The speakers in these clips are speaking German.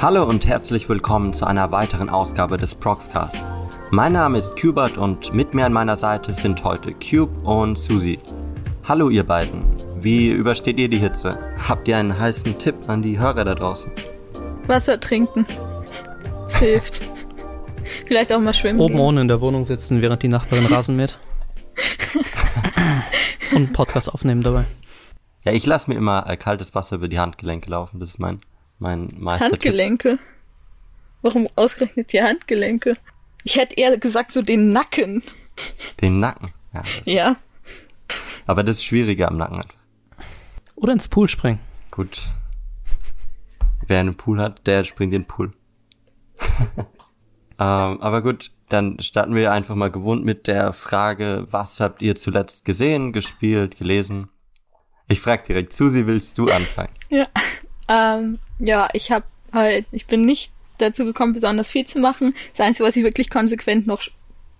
Hallo und herzlich willkommen zu einer weiteren Ausgabe des Proxcast. Mein Name ist Cubert und mit mir an meiner Seite sind heute Cube und Susi. Hallo ihr beiden, wie übersteht ihr die Hitze? Habt ihr einen heißen Tipp an die Hörer da draußen? Wasser trinken. Es hilft. Vielleicht auch mal schwimmen. Oben gehen. ohne in der Wohnung sitzen, während die Nachbarin Rasen mäht. Und einen Podcast aufnehmen dabei. Ja, ich lasse mir immer äh, kaltes Wasser über die Handgelenke laufen, das ist mein, mein Meistertipp. Handgelenke. Warum ausgerechnet die Handgelenke? Ich hätte eher gesagt so den Nacken. Den Nacken. Ja, Ja. aber das ist schwieriger am Nacken einfach. Oder ins Pool springen. Gut. Wer einen Pool hat, der springt in den Pool. ähm, aber gut, dann starten wir einfach mal gewohnt mit der Frage, was habt ihr zuletzt gesehen, gespielt, gelesen? Ich frag direkt, Susi, willst du anfangen? Ja. Ähm, ja, ich habe halt, ich bin nicht dazu gekommen, besonders viel zu machen. Das Einzige, was ich wirklich konsequent noch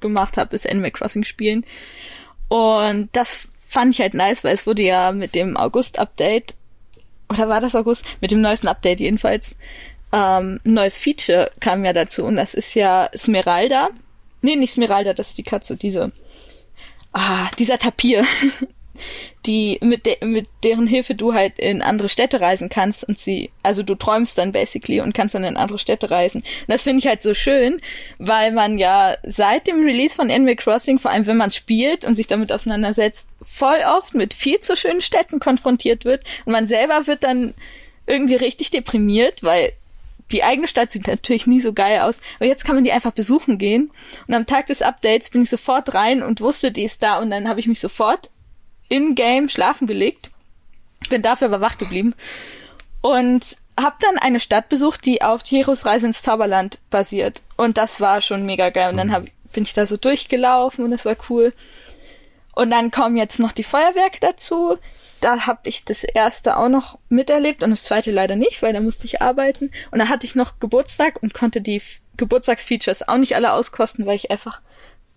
gemacht habe, ist Animal Crossing spielen. Und das fand ich halt nice, weil es wurde ja mit dem August-Update, oder war das August? Mit dem neuesten Update jedenfalls, ähm, ein neues Feature kam ja dazu. Und das ist ja Smeralda. Nee, nicht Smeralda, das ist die Katze, diese. Ah, dieser Tapir. die mit, de mit deren Hilfe du halt in andere Städte reisen kannst und sie, also du träumst dann basically und kannst dann in andere Städte reisen. Und das finde ich halt so schön, weil man ja seit dem Release von Animal Crossing, vor allem wenn man spielt und sich damit auseinandersetzt, voll oft mit viel zu schönen Städten konfrontiert wird und man selber wird dann irgendwie richtig deprimiert, weil die eigene Stadt sieht natürlich nie so geil aus, aber jetzt kann man die einfach besuchen gehen. Und am Tag des Updates bin ich sofort rein und wusste, die ist da und dann habe ich mich sofort in-game schlafen gelegt. Bin dafür aber wach geblieben. Und hab dann eine Stadt besucht, die auf Chihiros Reise ins Zauberland basiert. Und das war schon mega geil. Und dann hab, bin ich da so durchgelaufen und das war cool. Und dann kommen jetzt noch die Feuerwerke dazu. Da habe ich das erste auch noch miterlebt und das zweite leider nicht, weil da musste ich arbeiten. Und dann hatte ich noch Geburtstag und konnte die Geburtstagsfeatures auch nicht alle auskosten, weil ich einfach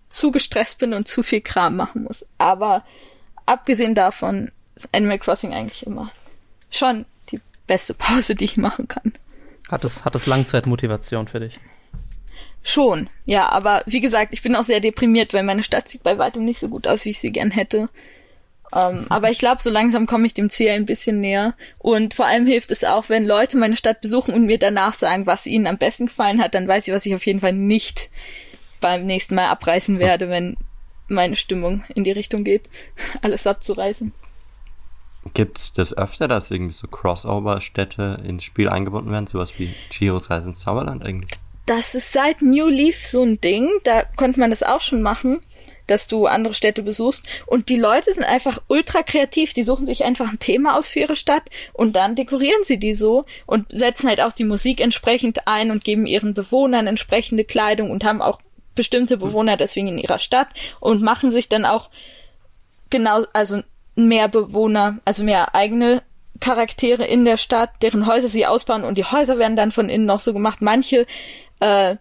zu gestresst bin und zu viel Kram machen muss. Aber abgesehen davon ist Animal Crossing eigentlich immer schon die beste Pause, die ich machen kann. Hat es, hat es Langzeitmotivation für dich? Schon, ja, aber wie gesagt, ich bin auch sehr deprimiert, weil meine Stadt sieht bei weitem nicht so gut aus, wie ich sie gern hätte. Ähm, aber ich glaube, so langsam komme ich dem Ziel ein bisschen näher. Und vor allem hilft es auch, wenn Leute meine Stadt besuchen und mir danach sagen, was ihnen am besten gefallen hat, dann weiß ich, was ich auf jeden Fall nicht beim nächsten Mal abreißen werde, wenn meine Stimmung in die Richtung geht, alles abzureißen. Gibt's das öfter, dass irgendwie so Crossover-Städte ins Spiel eingebunden werden? Sowas wie Chihiros Reise ins Zauberland eigentlich? Das ist seit New Leaf so ein Ding. Da konnte man das auch schon machen, dass du andere Städte besuchst. Und die Leute sind einfach ultra kreativ. Die suchen sich einfach ein Thema aus für ihre Stadt und dann dekorieren sie die so und setzen halt auch die Musik entsprechend ein und geben ihren Bewohnern entsprechende Kleidung und haben auch bestimmte Bewohner deswegen in ihrer Stadt und machen sich dann auch genau, also mehr Bewohner, also mehr eigene Charaktere in der Stadt, deren Häuser sie ausbauen und die Häuser werden dann von innen noch so gemacht. Manche äh,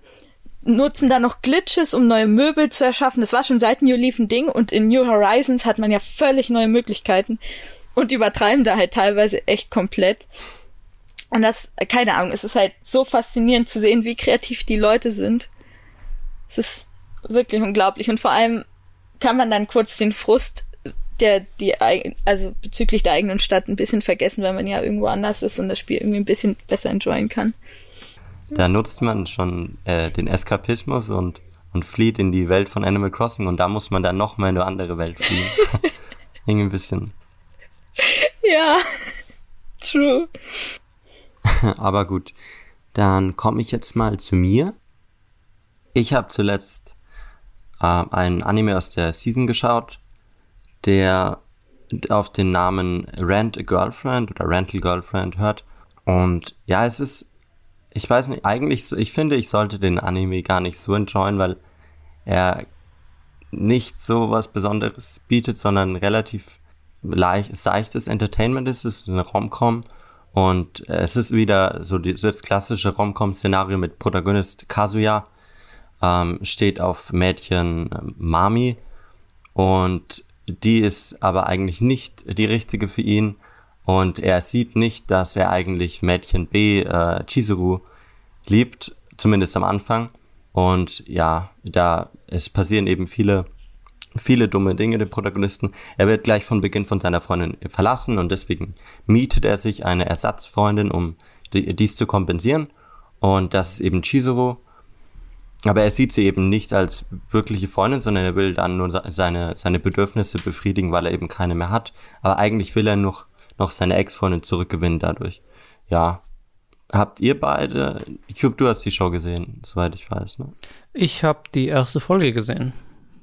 nutzen da noch Glitches, um neue Möbel zu erschaffen. Das war schon seit New Leaf ein Ding und in New Horizons hat man ja völlig neue Möglichkeiten und übertreiben da halt teilweise echt komplett. Und das, keine Ahnung, es ist halt so faszinierend zu sehen, wie kreativ die Leute sind. Es ist wirklich unglaublich und vor allem kann man dann kurz den Frust der die also bezüglich der eigenen Stadt ein bisschen vergessen, weil man ja irgendwo anders ist und das Spiel irgendwie ein bisschen besser enjoyen kann. Da nutzt man schon äh, den Eskapismus und, und flieht in die Welt von Animal Crossing und da muss man dann noch mal in eine andere Welt fliehen. Irgendwie ein bisschen. Ja, true. Aber gut, dann komme ich jetzt mal zu mir. Ich habe zuletzt äh, einen Anime aus der Season geschaut, der auf den Namen Rent a Girlfriend oder Rental Girlfriend hört. Und ja, es ist, ich weiß nicht, eigentlich, ich finde, ich sollte den Anime gar nicht so enjoyen, weil er nicht so was Besonderes bietet, sondern relativ leicht, seichtes Entertainment ist. Es ist eine Rom-Com und es ist wieder so das klassische Rom-Com-Szenario mit Protagonist Kazuya, ähm, steht auf Mädchen ähm, Mami und die ist aber eigentlich nicht die richtige für ihn und er sieht nicht, dass er eigentlich Mädchen B, äh, Chizuru, liebt, zumindest am Anfang. Und ja, da es passieren eben viele, viele dumme Dinge dem Protagonisten. Er wird gleich von Beginn von seiner Freundin verlassen und deswegen mietet er sich eine Ersatzfreundin, um die, dies zu kompensieren. Und das ist eben Chizuru. Aber er sieht sie eben nicht als wirkliche Freundin, sondern er will dann nur seine, seine Bedürfnisse befriedigen, weil er eben keine mehr hat. Aber eigentlich will er noch, noch seine Ex-Freundin zurückgewinnen dadurch. Ja. Habt ihr beide, Cube, du hast die Show gesehen, soweit ich weiß, ne? Ich habe die erste Folge gesehen.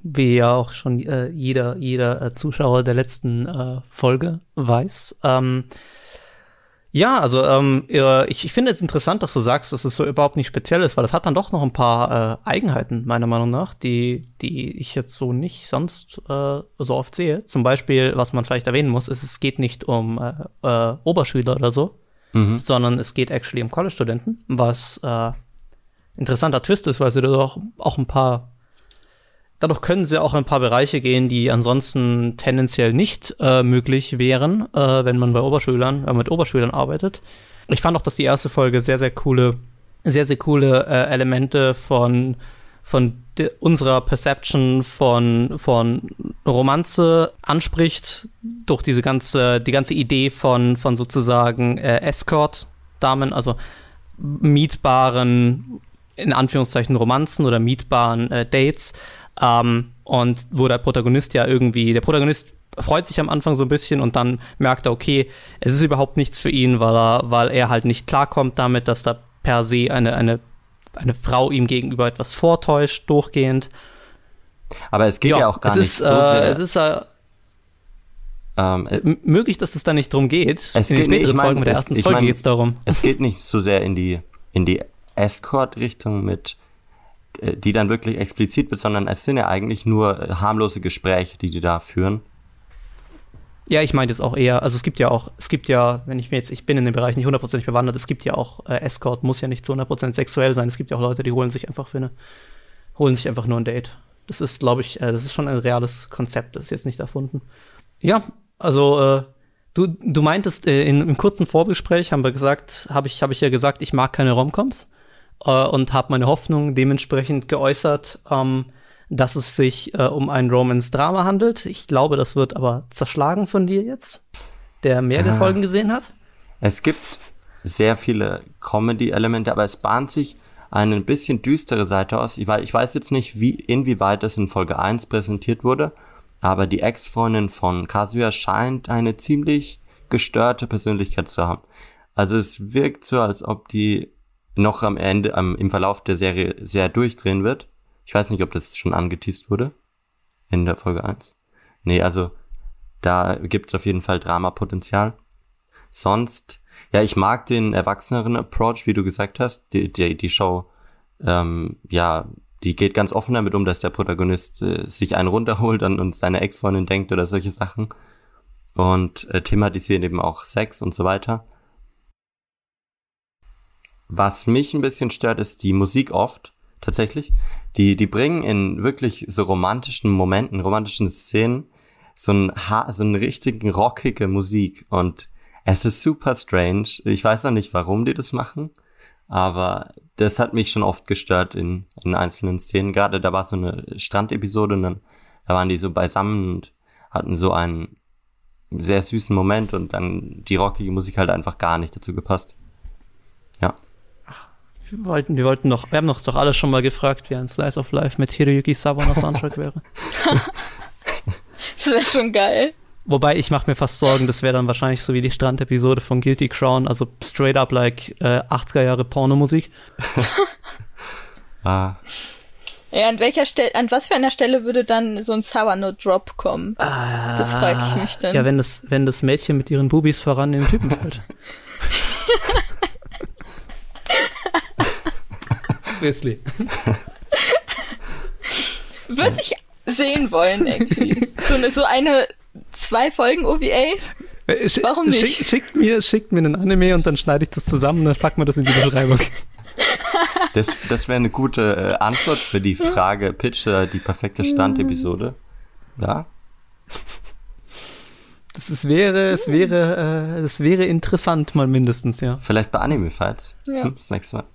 Wie ja auch schon äh, jeder, jeder äh, Zuschauer der letzten äh, Folge weiß. Ähm, ja, also ähm, ich, ich finde es interessant, dass du sagst, dass es so überhaupt nicht speziell ist, weil es hat dann doch noch ein paar äh, Eigenheiten, meiner Meinung nach, die, die ich jetzt so nicht sonst äh, so oft sehe. Zum Beispiel, was man vielleicht erwähnen muss, ist, es geht nicht um äh, äh, Oberschüler oder so, mhm. sondern es geht actually um College-Studenten, was äh, interessanter Twist ist, weil sie da doch auch ein paar Dadurch können sie auch in ein paar Bereiche gehen, die ansonsten tendenziell nicht äh, möglich wären, äh, wenn man bei Oberschülern, äh, mit Oberschülern arbeitet. Ich fand auch, dass die erste Folge sehr, sehr coole, sehr, sehr coole äh, Elemente von, von unserer Perception von, von Romanze anspricht, durch diese ganze, die ganze Idee von, von sozusagen äh, Escort-Damen, also mietbaren, in Anführungszeichen Romanzen oder mietbaren äh, Dates, ähm, und wo der Protagonist ja irgendwie, der Protagonist freut sich am Anfang so ein bisschen und dann merkt er, okay, es ist überhaupt nichts für ihn, weil er, weil er halt nicht klarkommt damit, dass da per se eine, eine, eine Frau ihm gegenüber etwas vortäuscht, durchgehend. Aber es geht ja, ja auch gar nicht ist, so sehr. Äh, es ist äh, ähm, möglich, dass es da nicht drum geht. Es in geht nicht, ich mein, Folgen mit der ersten es, Folge mein, geht es darum. Es geht nicht so sehr in die, in die Escort-Richtung mit die dann wirklich explizit wird, sondern es sind ja eigentlich nur äh, harmlose Gespräche, die die da führen. Ja, ich meine jetzt auch eher, also es gibt ja auch, es gibt ja, wenn ich mir jetzt, ich bin in dem Bereich nicht hundertprozentig bewandert, es gibt ja auch, äh, Escort muss ja nicht zu 100% sexuell sein, es gibt ja auch Leute, die holen sich einfach für eine, holen sich einfach nur ein Date. Das ist, glaube ich, äh, das ist schon ein reales Konzept, das ist jetzt nicht erfunden. Ja, also, äh, du, du meintest, äh, in, im kurzen Vorgespräch haben wir gesagt, habe ich, hab ich ja gesagt, ich mag keine Romcoms äh, und habe meine Hoffnung dementsprechend geäußert, ähm, dass es sich äh, um ein Romance-Drama handelt. Ich glaube, das wird aber zerschlagen von dir jetzt, der mehr ah. Folgen gesehen hat. Es gibt sehr viele Comedy-Elemente, aber es bahnt sich eine bisschen düstere Seite aus. Ich, ich weiß jetzt nicht, wie, inwieweit das in Folge 1 präsentiert wurde, aber die Ex-Freundin von Kazuya scheint eine ziemlich gestörte Persönlichkeit zu haben. Also es wirkt so, als ob die noch am Ende, am, im Verlauf der Serie sehr durchdrehen wird. Ich weiß nicht, ob das schon angeteased wurde in der Folge 1. Nee, also da gibt's auf jeden Fall Dramapotenzial. Sonst, ja, ich mag den erwachseneren Approach, wie du gesagt hast. Die, die, die Show, ähm, ja, die geht ganz offen damit um, dass der Protagonist äh, sich einen runterholt und, und seine Ex-Freundin denkt oder solche Sachen. Und äh, thematisieren eben auch Sex und so weiter. Was mich ein bisschen stört, ist die Musik oft, tatsächlich. Die, die bringen in wirklich so romantischen Momenten, romantischen Szenen so ein ha so eine richtigen rockige Musik und es ist super strange. Ich weiß noch nicht, warum die das machen, aber das hat mich schon oft gestört in, in einzelnen Szenen. Gerade da war so eine Strandepisode und dann da waren die so beisammen und hatten so einen sehr süßen Moment und dann die rockige Musik halt einfach gar nicht dazu gepasst. Ja. Wir wollten, wir wollten noch, wir haben uns doch alle schon mal gefragt, wie ein Slice of Life mit Hiroyuki Sawano Soundtrack wäre. das wäre schon geil. Wobei ich mache mir fast Sorgen, das wäre dann wahrscheinlich so wie die Strandepisode von Guilty Crown, also straight up like äh, 80er Jahre Pornomusik. ah. Ja, an welcher Stelle, an was für einer Stelle würde dann so ein Sawano Drop kommen? Ah, das frage ich mich dann. Ja, wenn das, wenn das Mädchen mit ihren Bubis voran in den Typen fällt. Obviously. Würde ich sehen wollen, actually. So eine, so eine zwei Folgen OVA. Äh, Warum nicht? Schick, schickt, mir, schickt mir einen Anime und dann schneide ich das zusammen und dann packen wir das in die Beschreibung. Das, das wäre eine gute äh, Antwort für die Frage, pitche die perfekte Standepisode. Ja? Das ist, wäre, es wäre, äh, es wäre interessant mal mindestens, ja. Vielleicht bei Anime-Fights. Ja. Hm, das nächste Mal.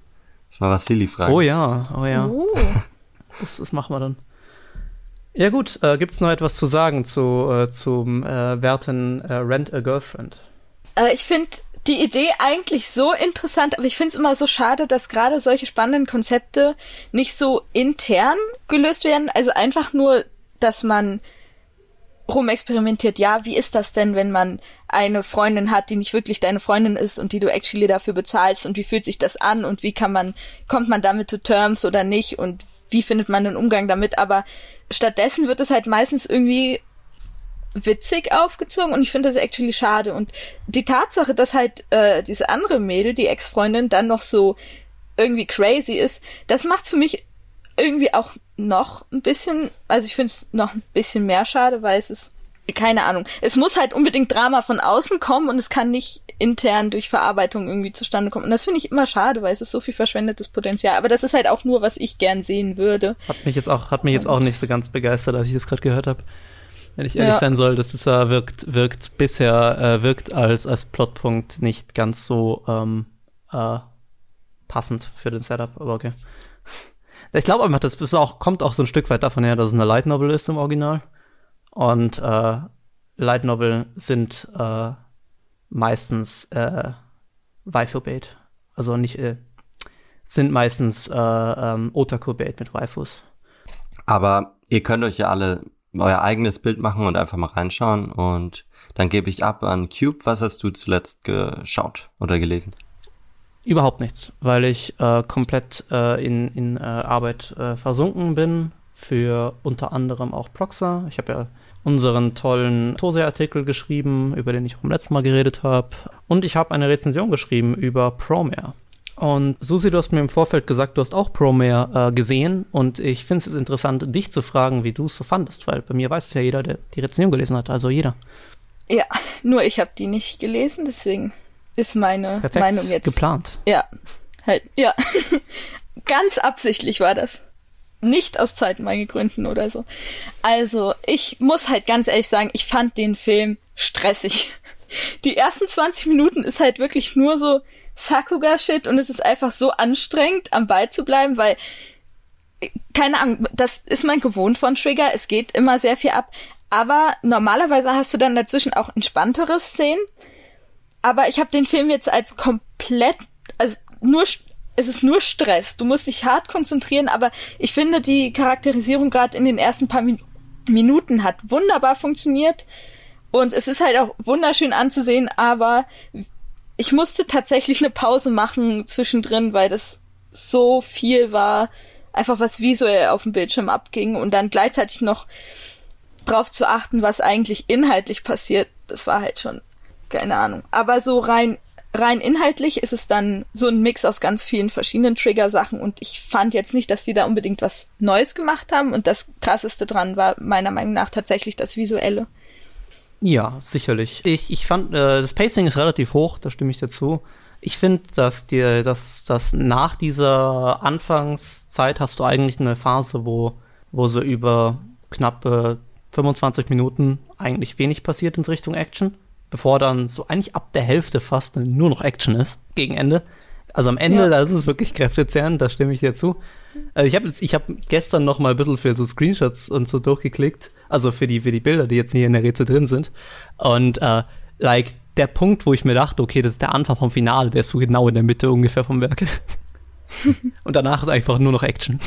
Das war Vassili fragen. Oh ja, oh ja. Oh. Das, das machen wir dann. Ja gut, äh, gibt's noch etwas zu sagen zu, äh, zum äh, werten äh, Rent a Girlfriend? Äh, ich finde die Idee eigentlich so interessant, aber ich finde es immer so schade, dass gerade solche spannenden Konzepte nicht so intern gelöst werden. Also einfach nur, dass man rumexperimentiert, ja, wie ist das denn, wenn man eine Freundin hat, die nicht wirklich deine Freundin ist und die du actually dafür bezahlst und wie fühlt sich das an und wie kann man, kommt man damit zu Terms oder nicht und wie findet man den Umgang damit, aber stattdessen wird es halt meistens irgendwie witzig aufgezogen und ich finde das actually schade. Und die Tatsache, dass halt äh, diese andere Mädel, die Ex-Freundin, dann noch so irgendwie crazy ist, das macht für mich irgendwie auch noch ein bisschen, also ich finde es noch ein bisschen mehr schade, weil es ist, keine Ahnung, es muss halt unbedingt Drama von außen kommen und es kann nicht intern durch Verarbeitung irgendwie zustande kommen. Und das finde ich immer schade, weil es ist so viel verschwendetes Potenzial. Aber das ist halt auch nur, was ich gern sehen würde. Hat mich jetzt auch, hat mich jetzt auch nicht so ganz begeistert, als ich das gerade gehört habe. Wenn ich ehrlich ja. sein soll, das ist äh, wirkt, wirkt bisher, äh, wirkt als, als Plotpunkt nicht ganz so ähm, äh, passend für den Setup, aber okay. Ich glaube einfach, das ist auch, kommt auch so ein Stück weit davon her, dass es eine Light Novel ist im Original. Und äh, Light Novel sind äh, meistens äh, Waifu-Bait. Also nicht, äh, sind meistens äh, ähm, Otaku-Bait mit Waifus. Aber ihr könnt euch ja alle euer eigenes Bild machen und einfach mal reinschauen und dann gebe ich ab an Cube. Was hast du zuletzt geschaut oder gelesen? Überhaupt nichts, weil ich äh, komplett äh, in, in äh, Arbeit äh, versunken bin, für unter anderem auch Proxa. Ich habe ja unseren tollen Tose-Artikel geschrieben, über den ich auch beim letzten Mal geredet habe. Und ich habe eine Rezension geschrieben über Promare. Und Susi, du hast mir im Vorfeld gesagt, du hast auch Promare äh, gesehen. Und ich finde es interessant, dich zu fragen, wie du es so fandest, weil bei mir weiß es ja jeder, der die Rezension gelesen hat. Also jeder. Ja, nur ich habe die nicht gelesen, deswegen ist meine Perfekt Meinung jetzt. geplant. Ja, halt, ja. Ganz absichtlich war das. Nicht aus Zeitmangel oder so. Also, ich muss halt ganz ehrlich sagen, ich fand den Film stressig. Die ersten 20 Minuten ist halt wirklich nur so Sakuga-Shit und es ist einfach so anstrengend, am Ball zu bleiben, weil keine Ahnung, das ist mein gewohnt von Trigger. Es geht immer sehr viel ab. Aber normalerweise hast du dann dazwischen auch entspanntere Szenen aber ich habe den Film jetzt als komplett, also nur, es ist nur Stress. Du musst dich hart konzentrieren, aber ich finde die Charakterisierung gerade in den ersten paar Min Minuten hat wunderbar funktioniert. Und es ist halt auch wunderschön anzusehen, aber ich musste tatsächlich eine Pause machen zwischendrin, weil das so viel war, einfach was visuell auf dem Bildschirm abging und dann gleichzeitig noch drauf zu achten, was eigentlich inhaltlich passiert, das war halt schon keine Ahnung. Aber so rein rein inhaltlich ist es dann so ein Mix aus ganz vielen verschiedenen Trigger-Sachen und ich fand jetzt nicht, dass die da unbedingt was Neues gemacht haben und das krasseste dran war meiner Meinung nach tatsächlich das Visuelle. Ja, sicherlich. Ich, ich fand, äh, das Pacing ist relativ hoch, da stimme ich dazu. Ich finde, dass dir, dass, dass nach dieser Anfangszeit hast du eigentlich eine Phase, wo, wo so über knappe 25 Minuten eigentlich wenig passiert in Richtung Action bevor dann so eigentlich ab der Hälfte fast nur noch Action ist, gegen Ende. Also am Ende, ja. da ist es wirklich kräftezehrend, da stimme ich dir zu. Also ich habe ich hab gestern noch mal ein bisschen für so Screenshots und so durchgeklickt, also für die, für die Bilder, die jetzt hier in der Rätsel drin sind. Und äh, like, der Punkt, wo ich mir dachte, okay, das ist der Anfang vom Finale, der ist so genau in der Mitte ungefähr vom Werk. und danach ist einfach nur noch Action.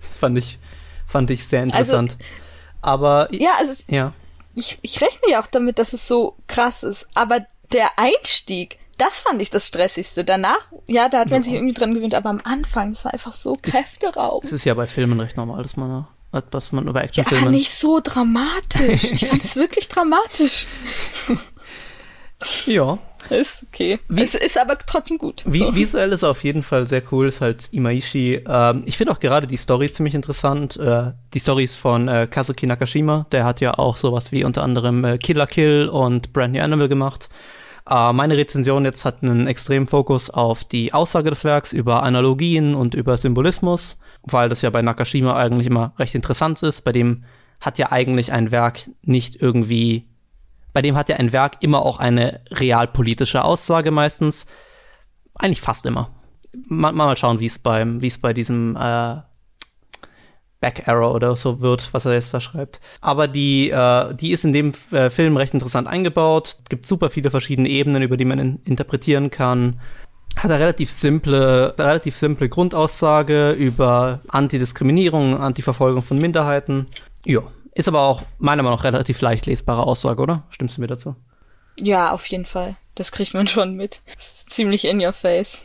Das fand ich, fand ich sehr also interessant. Also, Aber ja, also ja ich, ich rechne ja auch damit, dass es so krass ist. Aber der Einstieg, das fand ich das Stressigste. Danach, ja, da hat man ja. sich irgendwie dran gewöhnt, aber am Anfang, das war einfach so kräfteraubend. Es ist ja bei Filmen recht normal, dass man, dass man über Actionfilme. Ja, nicht so dramatisch. Ich fand es wirklich dramatisch. ja. Ist okay. Wie, es ist aber trotzdem gut. Wie, so. Visuell ist auf jeden Fall sehr cool, ist halt Imaishi. Ähm, ich finde auch gerade die Story ziemlich interessant. Äh, die Stories von äh, Kazuki Nakashima, der hat ja auch sowas wie unter anderem äh, Killer Kill und Brand New Animal gemacht. Äh, meine Rezension jetzt hat einen extremen Fokus auf die Aussage des Werks über Analogien und über Symbolismus, weil das ja bei Nakashima eigentlich immer recht interessant ist. Bei dem hat ja eigentlich ein Werk nicht irgendwie bei dem hat ja ein Werk immer auch eine realpolitische Aussage meistens. Eigentlich fast immer. mal, mal schauen, wie es bei diesem äh, Back Arrow oder so wird, was er jetzt da schreibt. Aber die, äh, die ist in dem äh, Film recht interessant eingebaut. Gibt super viele verschiedene Ebenen, über die man in interpretieren kann. Hat eine relativ simple, relativ simple Grundaussage über Antidiskriminierung, Antiverfolgung von Minderheiten. Ja, ist aber auch meiner Meinung nach relativ leicht lesbare Aussage, oder? Stimmst du mir dazu? Ja, auf jeden Fall. Das kriegt man schon mit. ziemlich in your face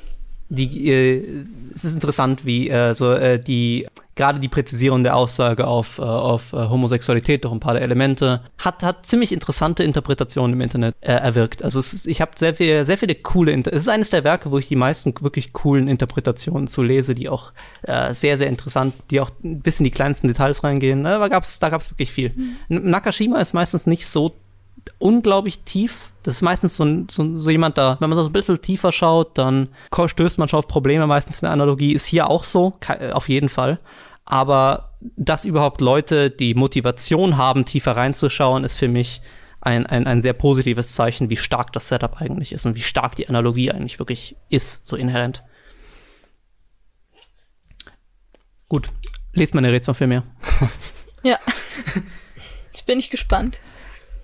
die, äh, es ist interessant, wie äh, so äh, die gerade die Präzisierung der Aussage auf, äh, auf äh, Homosexualität durch ein paar der Elemente hat, hat ziemlich interessante Interpretationen im Internet äh, erwirkt. Also es ist, ich habe sehr viel, sehr viele coole. Inter es ist eines der Werke, wo ich die meisten wirklich coolen Interpretationen zu lese, die auch äh, sehr sehr interessant, die auch bis in die kleinsten Details reingehen. Da gab's da gab's wirklich viel. Mhm. Nakashima ist meistens nicht so unglaublich tief. Das ist meistens so, so, so, jemand da, wenn man so ein bisschen tiefer schaut, dann stößt man schon auf Probleme, meistens in der Analogie. Ist hier auch so, äh, auf jeden Fall. Aber dass überhaupt Leute die Motivation haben, tiefer reinzuschauen, ist für mich ein, ein, ein sehr positives Zeichen, wie stark das Setup eigentlich ist und wie stark die Analogie eigentlich wirklich ist, so inhärent. Gut, lest meine Rätsel für mehr. ja. Jetzt bin ich gespannt.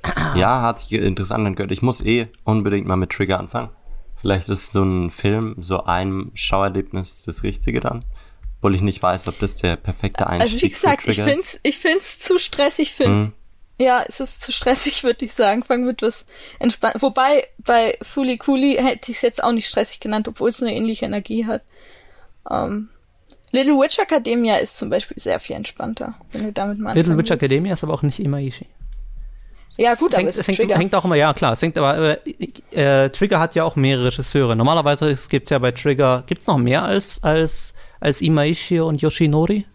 Ja, hat sich interessant angehört. Ich muss eh unbedingt mal mit Trigger anfangen. Vielleicht ist so ein Film, so ein Schauerlebnis das Richtige dann. Obwohl ich nicht weiß, ob das der perfekte Einstieg Also wie gesagt, ich finde es ich find's zu stressig für. Hm. Ja, es ist zu stressig, würde ich sagen. Fangen mit was entspannt. Wobei bei Fuli Kuli hätte ich es jetzt auch nicht stressig genannt, obwohl es eine ähnliche Energie hat. Um, ähm, Little Witch Academia ist zum Beispiel sehr viel entspannter, wenn du damit mal Little Witch Academia ist aber auch nicht Imaishi. Ja, gut, es aber hängt, es hängt, hängt, auch immer, ja klar, es hängt aber, äh, Trigger hat ja auch mehrere Regisseure. Normalerweise gibt es ja bei Trigger, gibt es noch mehr als, als, als Imaishi und Yoshinori?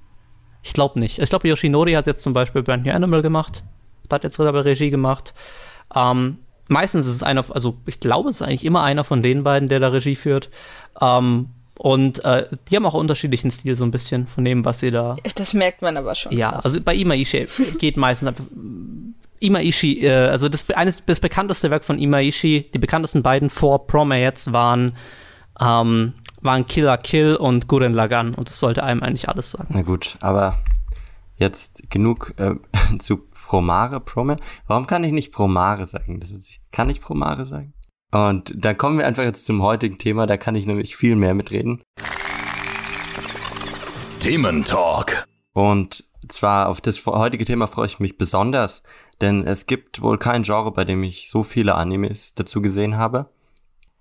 Ich glaube nicht. Ich glaube, Yoshinori hat jetzt zum Beispiel Brand New Animal gemacht, hat jetzt aber Regie gemacht. Ähm, meistens ist es einer, also ich glaube, es ist eigentlich immer einer von den beiden, der da Regie führt. Ähm, und äh, die haben auch unterschiedlichen Stil so ein bisschen von dem, was sie da. Das merkt man aber schon. Ja, krass. also bei Imaishi geht meistens Imaishi, äh, also das, eines, das bekannteste Werk von Imaishi, die bekanntesten beiden vor Promaets waren, ähm, waren Killer Kill und Gurren Lagan und das sollte einem eigentlich alles sagen. Na gut, aber jetzt genug äh, zu Promare, Prome. Warum kann ich nicht Promare sagen? Das ist, kann ich Promare sagen? Und dann kommen wir einfach jetzt zum heutigen Thema, da kann ich nämlich viel mehr mitreden. Thementalk. Und zwar auf das heutige Thema freue ich mich besonders, denn es gibt wohl kein Genre, bei dem ich so viele Animes dazu gesehen habe.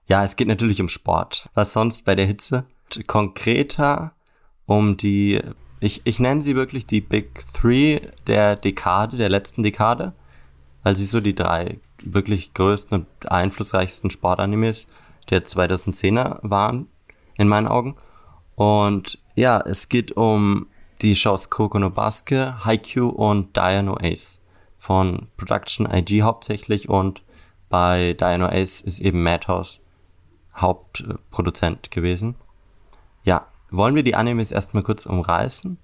Ja, es geht natürlich um Sport. Was sonst bei der Hitze? Konkreter um die, ich, ich nenne sie wirklich die Big Three der Dekade, der letzten Dekade, weil sie so die drei wirklich größten und einflussreichsten Sportanimes der 2010er waren, in meinen Augen. Und ja, es geht um die Shows Kuroko no Basket, Haikyuu und Dino Ace von Production IG hauptsächlich und bei Dino Ace ist eben Madhouse Hauptproduzent gewesen. Ja, wollen wir die Animes erstmal kurz umreißen?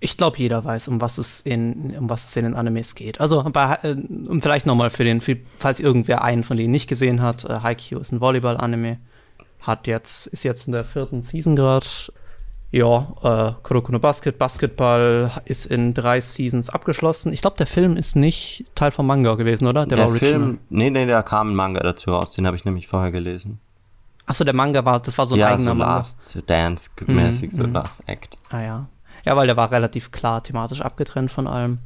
Ich glaube, jeder weiß, um was es in um was es in den Animes geht. Also bei, äh, vielleicht nochmal für den, für, falls irgendwer einen von denen nicht gesehen hat, äh, Haikyuu ist ein Volleyball-Anime, hat jetzt ist jetzt in der vierten Season gerade ja, äh, Kuroko no Basket, Basketball ist in drei Seasons abgeschlossen. Ich glaube, der Film ist nicht Teil vom Manga gewesen, oder? Der, der war Film, nee, nee, da kam ein Manga dazu raus, den habe ich nämlich vorher gelesen. Achso, der Manga war, das war so ein ja, eigener so Manga. Last Dance-mäßig, mm, so mm. Last Act. Ah ja. Ja, weil der war relativ klar thematisch abgetrennt von allem.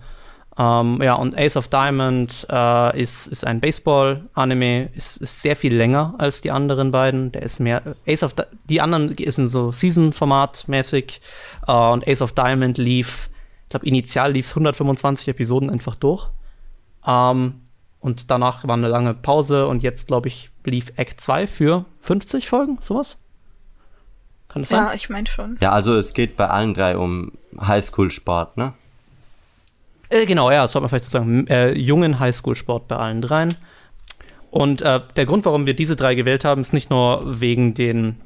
Ähm, ja, und Ace of Diamond äh, ist, ist ein Baseball-Anime, ist, ist sehr viel länger als die anderen beiden. Der ist mehr, Ace of, Di die anderen ist in so Season-Format mäßig äh, und Ace of Diamond lief, ich glaube, initial lief 125 Episoden einfach durch. Ähm, und danach war eine lange Pause und jetzt, glaube ich, lief Act 2 für 50 Folgen, sowas? Kann das sein? Ja, ich meine schon. Ja, also es geht bei allen drei um Highschool-Sport, ne? Äh, genau, ja, das sollte man vielleicht sagen. Äh, jungen Highschool-Sport bei allen dreien. Und äh, der Grund, warum wir diese drei gewählt haben, ist nicht nur wegen den,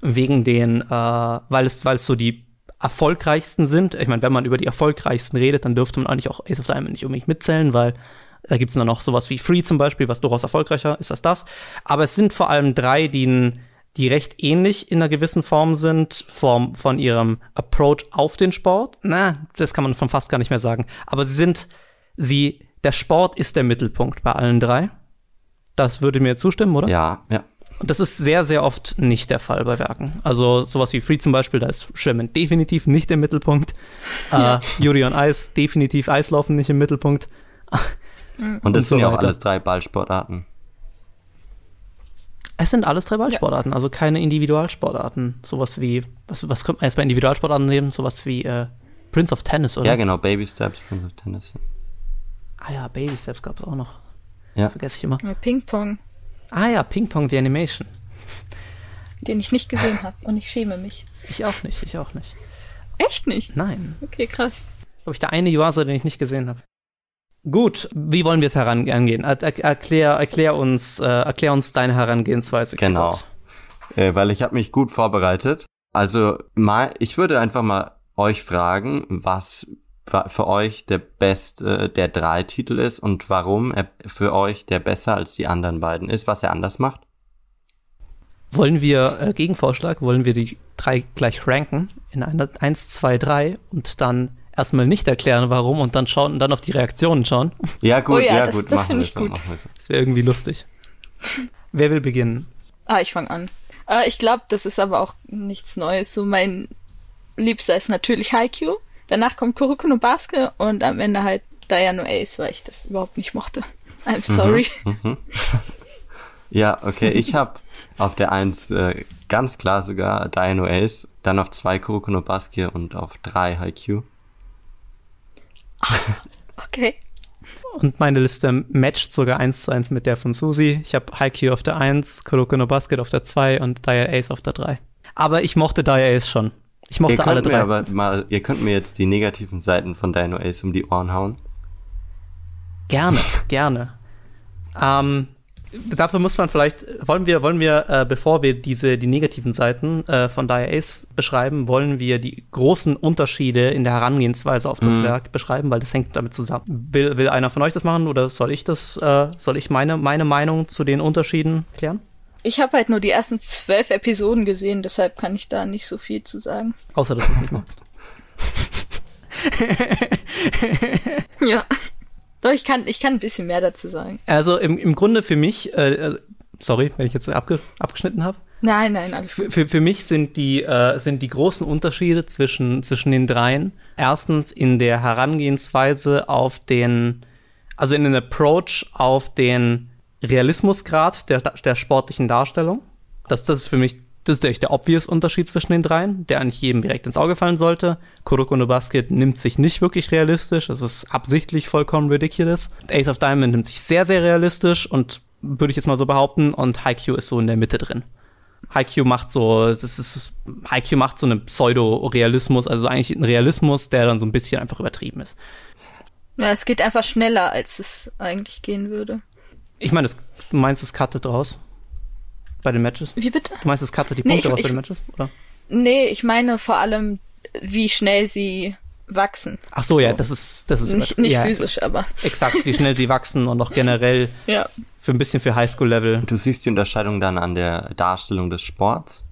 wegen den, äh, weil es, weil es so die erfolgreichsten sind. Ich meine, wenn man über die erfolgreichsten redet, dann dürfte man eigentlich auch Ace of Diamond nicht unbedingt mitzählen, weil da gibt es dann noch sowas wie Free zum Beispiel, was durchaus erfolgreicher ist als das. Aber es sind vor allem drei, die ein die recht ähnlich in einer gewissen Form sind vom, von ihrem Approach auf den Sport. Na, das kann man von fast gar nicht mehr sagen. Aber sie sind, sie, der Sport ist der Mittelpunkt bei allen drei. Das würde mir zustimmen, oder? Ja, ja. Und das ist sehr, sehr oft nicht der Fall bei Werken. Also sowas wie Free zum Beispiel, da ist Schwimmen definitiv nicht im Mittelpunkt. Ja. Äh, Yuri on Eis, definitiv Eislaufen nicht im Mittelpunkt. Und das und sind so ja auch alles drei Ballsportarten. Es sind alles drei Ballsportarten, ja. also keine Individualsportarten. Sowas wie, was, was könnte man jetzt bei Individualsportarten nehmen? Sowas wie äh, Prince of Tennis, oder? Ja, genau, Baby Steps, Prince of Tennis. Ah ja, Baby Steps gab es auch noch. Ja. Vergesse ich immer. Ja, Ping-Pong. Ah ja, Ping-Pong, die Animation. Den ich nicht gesehen habe und ich schäme mich. Ich auch nicht, ich auch nicht. Echt nicht? Nein. Okay, krass. Habe ich der eine User, den ich nicht gesehen habe. Gut, wie wollen wir es herangehen? Er, er, erklär, erklär, uns, äh, erklär uns deine Herangehensweise. Genau. Äh, weil ich habe mich gut vorbereitet. Also mal, ich würde einfach mal euch fragen, was für euch der beste der drei Titel ist und warum er für euch der besser als die anderen beiden ist, was er anders macht. Wollen wir, äh, Gegenvorschlag, wollen wir die drei gleich ranken in einer 1, 2, 3 und dann erstmal nicht erklären, warum und dann schauen und dann auf die Reaktionen schauen. Ja, gut, oh ja, ja das, gut, das finde ich gut. Das wäre irgendwie lustig. Wer will beginnen? Ah, ich fange an. Äh, ich glaube, das ist aber auch nichts Neues. So mein Liebster ist natürlich Haikyuu. Danach kommt Kuroko no Basket und am Ende halt Diano Ace, weil ich das überhaupt nicht mochte. I'm sorry. Mhm, mhm. Ja, okay, ich habe auf der 1 äh, ganz klar sogar Dino Ace, dann auf 2 Kuroko no Basket und auf 3 Haikyuu. Okay. Und meine Liste matcht sogar eins zu eins mit der von Susi. Ich habe Haikyuu auf der 1, Kuroko no Basket auf der 2 und Dire Ace auf der 3. Aber ich mochte Dire Ace schon. Ich mochte ihr alle drei. Mir aber mal, ihr könnt mir jetzt die negativen Seiten von Dino Ace um die Ohren hauen. Gerne, gerne. Ähm, dafür muss man vielleicht, wollen wir, wollen wir, äh, bevor wir diese, die negativen Seiten äh, von Dire Ace beschreiben, wollen wir die großen Unterschiede in der Herangehensweise auf das mhm. Werk beschreiben, weil das hängt damit zusammen. Will, will einer von euch das machen oder soll ich das, äh, soll ich meine, meine Meinung zu den Unterschieden klären? Ich habe halt nur die ersten zwölf Episoden gesehen, deshalb kann ich da nicht so viel zu sagen. Außer, dass du es nicht machst. ja. Doch, ich kann, ich kann ein bisschen mehr dazu sagen. Also im, im Grunde für mich, äh, äh sorry, wenn ich jetzt abge, abgeschnitten habe. Nein, nein, alles gut. Für, für mich sind die, äh, sind die großen Unterschiede zwischen, zwischen den dreien erstens in der Herangehensweise auf den, also in den Approach auf den Realismusgrad der, der sportlichen Darstellung. Das, das ist für mich das ist echt der obvious Unterschied zwischen den dreien, der eigentlich jedem direkt ins Auge fallen sollte. Kuroko no Basket nimmt sich nicht wirklich realistisch, das ist absichtlich vollkommen ridiculous. Ace of Diamond nimmt sich sehr, sehr realistisch und würde ich jetzt mal so behaupten, und Haikyuu ist so in der Mitte drin. Haikyuu macht so, das ist, Haikyuu macht so einen Pseudo-Realismus, also eigentlich einen Realismus, der dann so ein bisschen einfach übertrieben ist. Ja, es geht einfach schneller, als es eigentlich gehen würde. Ich meine, du meinst, es cuttet raus? Bei den Matches? Wie bitte? Du meinst, es cuttet die Punkte nee, ich, raus bei den Matches, oder? Nee, ich meine vor allem, wie schnell sie wachsen. Ach so, ja, das ist, das ist nicht, nicht ja, physisch, aber exakt, wie schnell sie wachsen und auch generell ja. für ein bisschen für Highschool-Level. Du siehst die Unterscheidung dann an der Darstellung des Sports.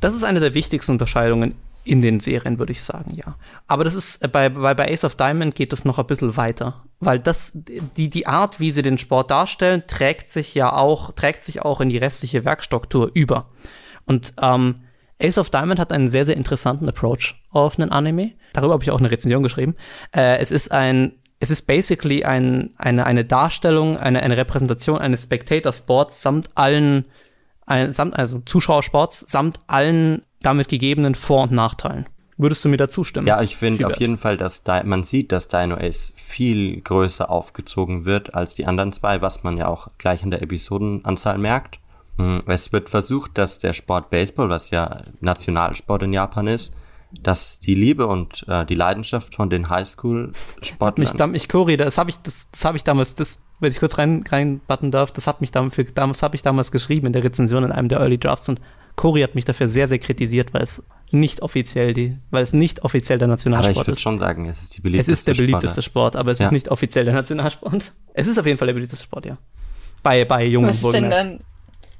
Das ist eine der wichtigsten Unterscheidungen in den Serien, würde ich sagen, ja. Aber das ist, äh, bei, bei, bei Ace of Diamond geht das noch ein bisschen weiter. Weil das, die, die Art, wie sie den Sport darstellen, trägt sich ja auch, trägt sich auch in die restliche Werkstruktur über. Und ähm, Ace of Diamond hat einen sehr, sehr interessanten Approach auf einen Anime. Darüber habe ich auch eine Rezension geschrieben. Äh, es ist ein, es ist basically ein, eine, eine Darstellung, eine, eine Repräsentation eines Spectator Sports samt allen, samt, also Zuschauersports samt allen damit gegebenen Vor- und Nachteilen. Würdest du mir da zustimmen? Ja, ich finde auf jeden Fall, dass Di man sieht, dass Dino Ace viel größer aufgezogen wird als die anderen zwei, was man ja auch gleich in der Episodenanzahl merkt. Hm, es wird versucht, dass der Sport Baseball, was ja Nationalsport in Japan ist, dass die Liebe und äh, die Leidenschaft von den Highschool-Sportlern. Mich, mich Cori, das habe ich, das, das habe ich damals, das, wenn ich kurz rein, reinbutten darf, das hat mich damals, damals habe ich damals geschrieben in der Rezension in einem der Early Drafts und Cori hat mich dafür sehr, sehr kritisiert, weil es nicht offiziell die, weil es nicht offiziell der Nationalsport ist. Aber ich würde schon sagen, es ist die beliebteste Es ist der beliebteste Sport, Sport aber es ja. ist nicht offiziell der Nationalsport. Es ist auf jeden Fall der beliebteste Sport, ja. Bei, bei jungen Was ist denn dann,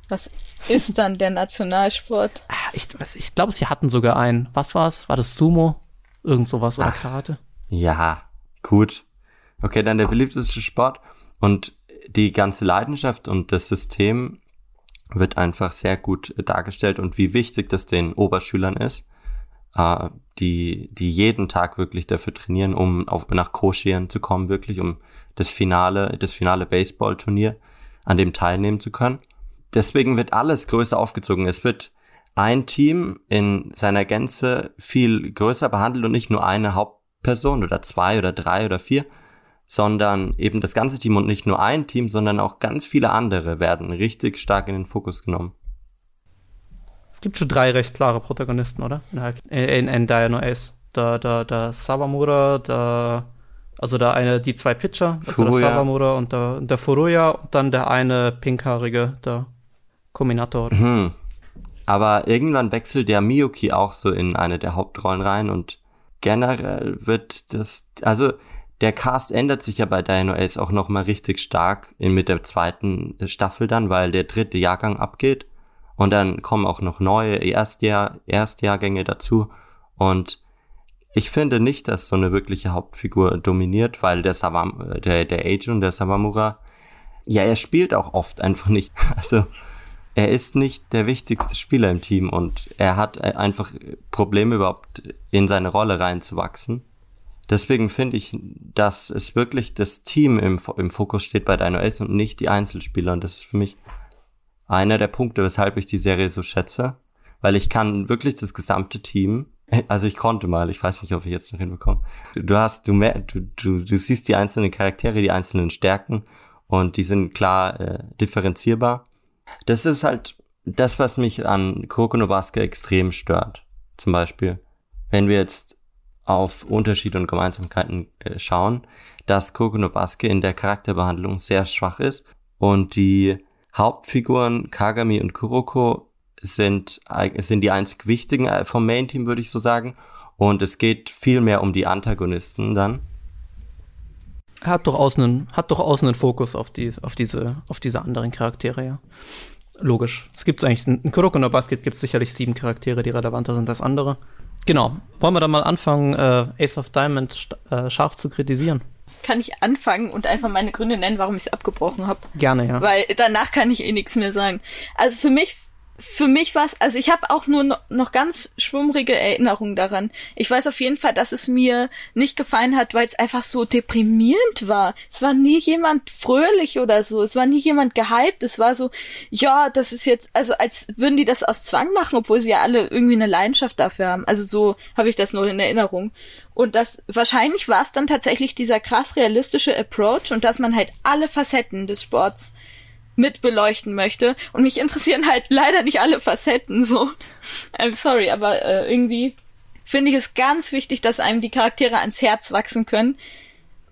Was ist dann der Nationalsport? Ah, Ich, was- ich glaube, sie hatten sogar einen. Was war's? War das Sumo? Irgend sowas oder Karate? Ja, gut. Okay, dann der beliebteste Sport. Und die ganze Leidenschaft und das System wird einfach sehr gut dargestellt und wie wichtig das den Oberschülern ist, äh, die, die jeden Tag wirklich dafür trainieren, um auf, nach Koschien zu kommen, wirklich, um das Finale, das finale Baseballturnier an dem teilnehmen zu können. Deswegen wird alles größer aufgezogen. Es wird ein Team in seiner Gänze viel größer behandelt und nicht nur eine Hauptperson oder zwei oder drei oder vier, sondern eben das ganze Team und nicht nur ein Team, sondern auch ganz viele andere werden richtig stark in den Fokus genommen. Es gibt schon drei recht klare Protagonisten, oder? In, in, in Dino Ace. Da, da, da Sawamura, da, also da eine, die zwei Pitcher, also der Furuya. Sawamura und der, der Furuya und dann der eine pinkhaarige, der Kombinator. Hm. Aber irgendwann wechselt der Miyuki auch so in eine der Hauptrollen rein und generell wird das, also der Cast ändert sich ja bei Dino Ace auch nochmal richtig stark in, mit der zweiten Staffel dann, weil der dritte Jahrgang abgeht und dann kommen auch noch neue Erstjahr, Erstjahrgänge dazu und ich finde nicht, dass so eine wirkliche Hauptfigur dominiert, weil der Savam, der, der Agent, der Sawamura, ja, er spielt auch oft einfach nicht. Also, er ist nicht der wichtigste Spieler im Team und er hat einfach Probleme überhaupt in seine Rolle reinzuwachsen. Deswegen finde ich, dass es wirklich das Team im, im Fokus steht bei Dino Ace und nicht die Einzelspieler. Und das ist für mich einer der Punkte, weshalb ich die Serie so schätze. Weil ich kann wirklich das gesamte Team, also ich konnte mal, ich weiß nicht, ob ich jetzt noch hinbekomme. Du hast, du, mer- du, du, du siehst die einzelnen Charaktere, die einzelnen Stärken und die sind klar äh, differenzierbar. Das ist halt das, was mich an Kuroko extrem stört. Zum Beispiel, wenn wir jetzt auf Unterschiede und Gemeinsamkeiten äh, schauen, dass Kuroko no Basket in der Charakterbehandlung sehr schwach ist und die Hauptfiguren Kagami und Kuroko sind, sind die einzig wichtigen äh, vom Main-Team, würde ich so sagen. Und es geht viel mehr um die Antagonisten dann. Hat durchaus einen, hat durchaus einen Fokus auf, die, auf, diese, auf diese anderen Charaktere, ja. Logisch. Es gibt eigentlich, in Kuroko no Basket gibt es sicherlich sieben Charaktere, die relevanter sind als andere. Genau. Wollen wir dann mal anfangen, äh, Ace of Diamond äh, scharf zu kritisieren? Kann ich anfangen und einfach meine Gründe nennen, warum ich es abgebrochen habe? Gerne, ja. Weil danach kann ich eh nichts mehr sagen. Also für mich, für mich war es, also ich habe auch nur no, noch ganz schwummrige Erinnerungen daran. Ich weiß auf jeden Fall, dass es mir nicht gefallen hat, weil es einfach so deprimierend war. Es war nie jemand fröhlich oder so. Es war nie jemand gehypt. Es war so, ja, das ist jetzt, also als würden die das aus Zwang machen, obwohl sie ja alle irgendwie eine Leidenschaft dafür haben. Also so habe ich das noch in Erinnerung. Und das wahrscheinlich war es dann tatsächlich dieser krass realistische Approach und dass man halt alle Facetten des Sports mit beleuchten möchte. Und mich interessieren halt leider nicht alle Facetten so. I'm sorry, aber äh, irgendwie finde ich es ganz wichtig, dass einem die Charaktere ans Herz wachsen können.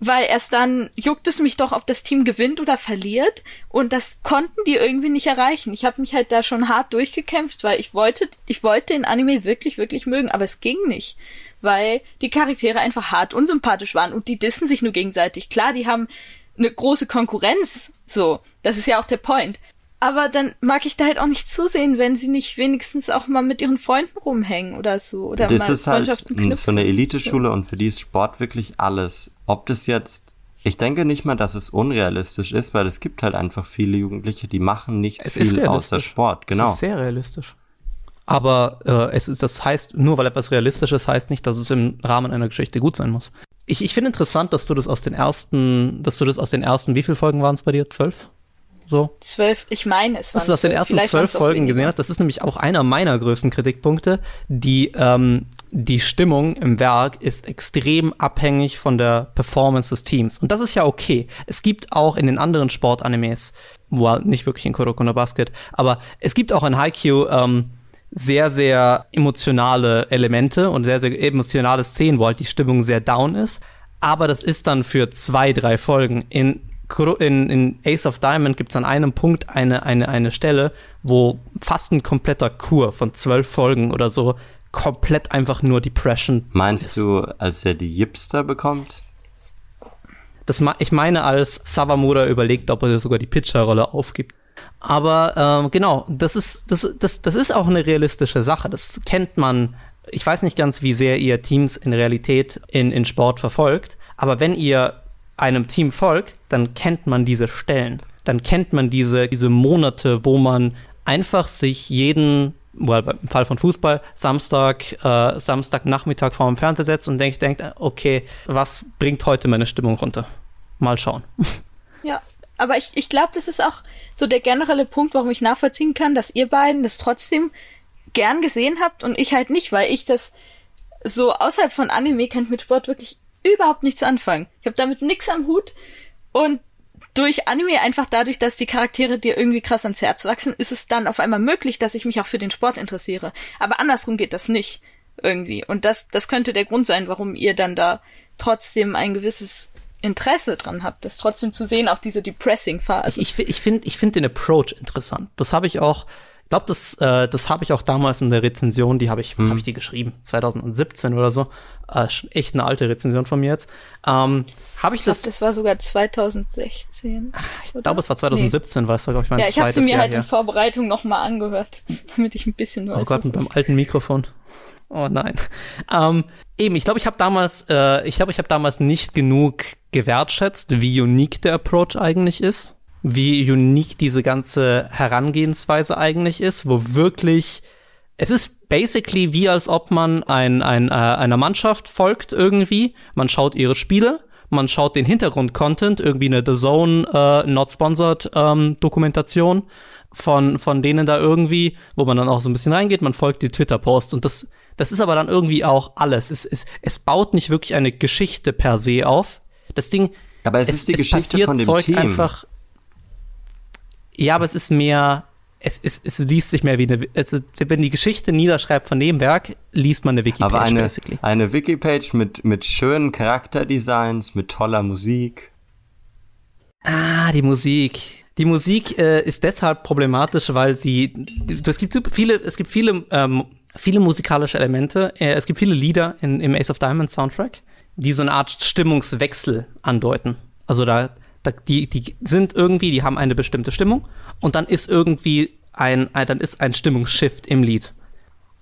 Weil erst dann juckt es mich doch, ob das Team gewinnt oder verliert. Und das konnten die irgendwie nicht erreichen. Ich habe mich halt da schon hart durchgekämpft, weil ich wollte, ich wollte den Anime wirklich, wirklich mögen, aber es ging nicht. Weil die Charaktere einfach hart unsympathisch waren und die dissen sich nur gegenseitig. Klar, die haben eine große Konkurrenz, so. Das ist ja auch der Point. Aber dann mag ich da halt auch nicht zusehen, wenn sie nicht wenigstens auch mal mit ihren Freunden rumhängen oder so. Oder das mal ist halt Freundschaften so eine knüpfen. Eliteschule und für die ist Sport wirklich alles. Ob das jetzt, ich denke nicht mal, dass es unrealistisch ist, weil es gibt halt einfach viele Jugendliche, die machen nicht Es viel außer Sport. Genau. Es ist sehr realistisch. Aber äh, es ist, das heißt, nur weil etwas realistisch ist, heißt nicht, dass es im Rahmen einer Geschichte gut sein muss. Ich, ich finde interessant, dass du das aus den ersten, dass du das aus den ersten, wie viele Folgen waren es bei dir? Zwölf? So? Zwölf, ich meine, es waren Dass du aus den ersten zwölf Folgen gesehen hast, das ist nämlich auch einer meiner größten Kritikpunkte. Die, ähm, die Stimmung im Werk ist extrem abhängig von der Performance des Teams. Und das ist ja okay. Es gibt auch in den anderen Sportanimes, well, nicht wirklich in Kuroko no Basket, aber es gibt auch in Haikyuu ähm, sehr, sehr emotionale Elemente und sehr, sehr emotionale Szenen, wo halt die Stimmung sehr down ist. Aber das ist dann für zwei, drei Folgen. In, in, in Ace of Diamond gibt es an einem Punkt eine, eine, eine Stelle, wo fast ein kompletter Kur von zwölf Folgen oder so komplett einfach nur Depression Meinst ist. du, als er die Yipster bekommt? Das, ich meine, als Sawamura überlegt, ob er sogar die Pitcher-Rolle aufgibt. Aber ähm, genau, das ist, das, das, das ist auch eine realistische Sache. Das kennt man. Ich weiß nicht ganz, wie sehr ihr Teams in Realität in, in Sport verfolgt, aber wenn ihr einem Team folgt, dann kennt man diese Stellen. Dann kennt man diese, diese Monate, wo man einfach sich jeden, well, im Fall von Fußball, Samstag, äh, Samstagnachmittag vor dem Fernseher setzt und denkt, denkt, okay, was bringt heute meine Stimmung runter? Mal schauen. Ja, aber ich, ich glaube, das ist auch so der generelle Punkt, warum ich nachvollziehen kann, dass ihr beiden das trotzdem gern gesehen habt und ich halt nicht, weil ich das so außerhalb von Anime kann ich mit Sport wirklich überhaupt nichts anfangen. Ich habe damit nichts am Hut und durch Anime einfach dadurch, dass die Charaktere dir irgendwie krass ans Herz wachsen, ist es dann auf einmal möglich, dass ich mich auch für den Sport interessiere. Aber andersrum geht das nicht irgendwie. Und das, das könnte der Grund sein, warum ihr dann da trotzdem ein gewisses Interesse dran habt, das trotzdem zu sehen, auch diese Depressing-Phase. Ich, ich, ich finde ich find den Approach interessant. Das habe ich auch, ich glaube, das, äh, das habe ich auch damals in der Rezension, die habe ich, mhm. habe ich die geschrieben, 2017 oder so. Äh, echt eine alte Rezension von mir jetzt. Ähm, habe ich, ich glaub, das? Das war sogar 2016. Ich glaube, es war 2017, nee. war es glaube ich mein Ja, ich habe sie mir Jahr halt her. in Vorbereitung noch mal angehört, damit ich ein bisschen weiß. Oh Gott, mit beim alten Mikrofon. Oh nein. Ähm, eben, ich glaube, ich habe damals, äh, ich glaube, ich habe damals nicht genug gewertschätzt, wie unique der Approach eigentlich ist, wie unique diese ganze Herangehensweise eigentlich ist, wo wirklich es ist basically wie als ob man ein, ein, äh, einer Mannschaft folgt irgendwie. Man schaut ihre Spiele, man schaut den Hintergrund-Content, irgendwie eine The Zone äh, Not Sponsored ähm, Dokumentation von, von denen da irgendwie, wo man dann auch so ein bisschen reingeht, man folgt die Twitter-Posts und das das ist aber dann irgendwie auch alles. Es, es, es baut nicht wirklich eine Geschichte per se auf. Das Ding. Aber es, es ist die es Geschichte von dem Zeug Team. einfach. Ja, aber es ist mehr. Es, es, es liest sich mehr wie eine. Es, wenn die Geschichte niederschreibt von dem Werk, liest man eine Wikipage. Aber eine, eine Wikipage mit, mit schönen Charakterdesigns, mit toller Musik. Ah, die Musik. Die Musik äh, ist deshalb problematisch, weil sie. Es gibt viele, es gibt viele ähm, viele musikalische Elemente. Äh, es gibt viele Lieder in, im Ace of Diamonds Soundtrack, die so eine Art Stimmungswechsel andeuten. Also da, da die, die sind irgendwie, die haben eine bestimmte Stimmung und dann ist irgendwie ein, ein dann ist ein Stimmungsshift im Lied.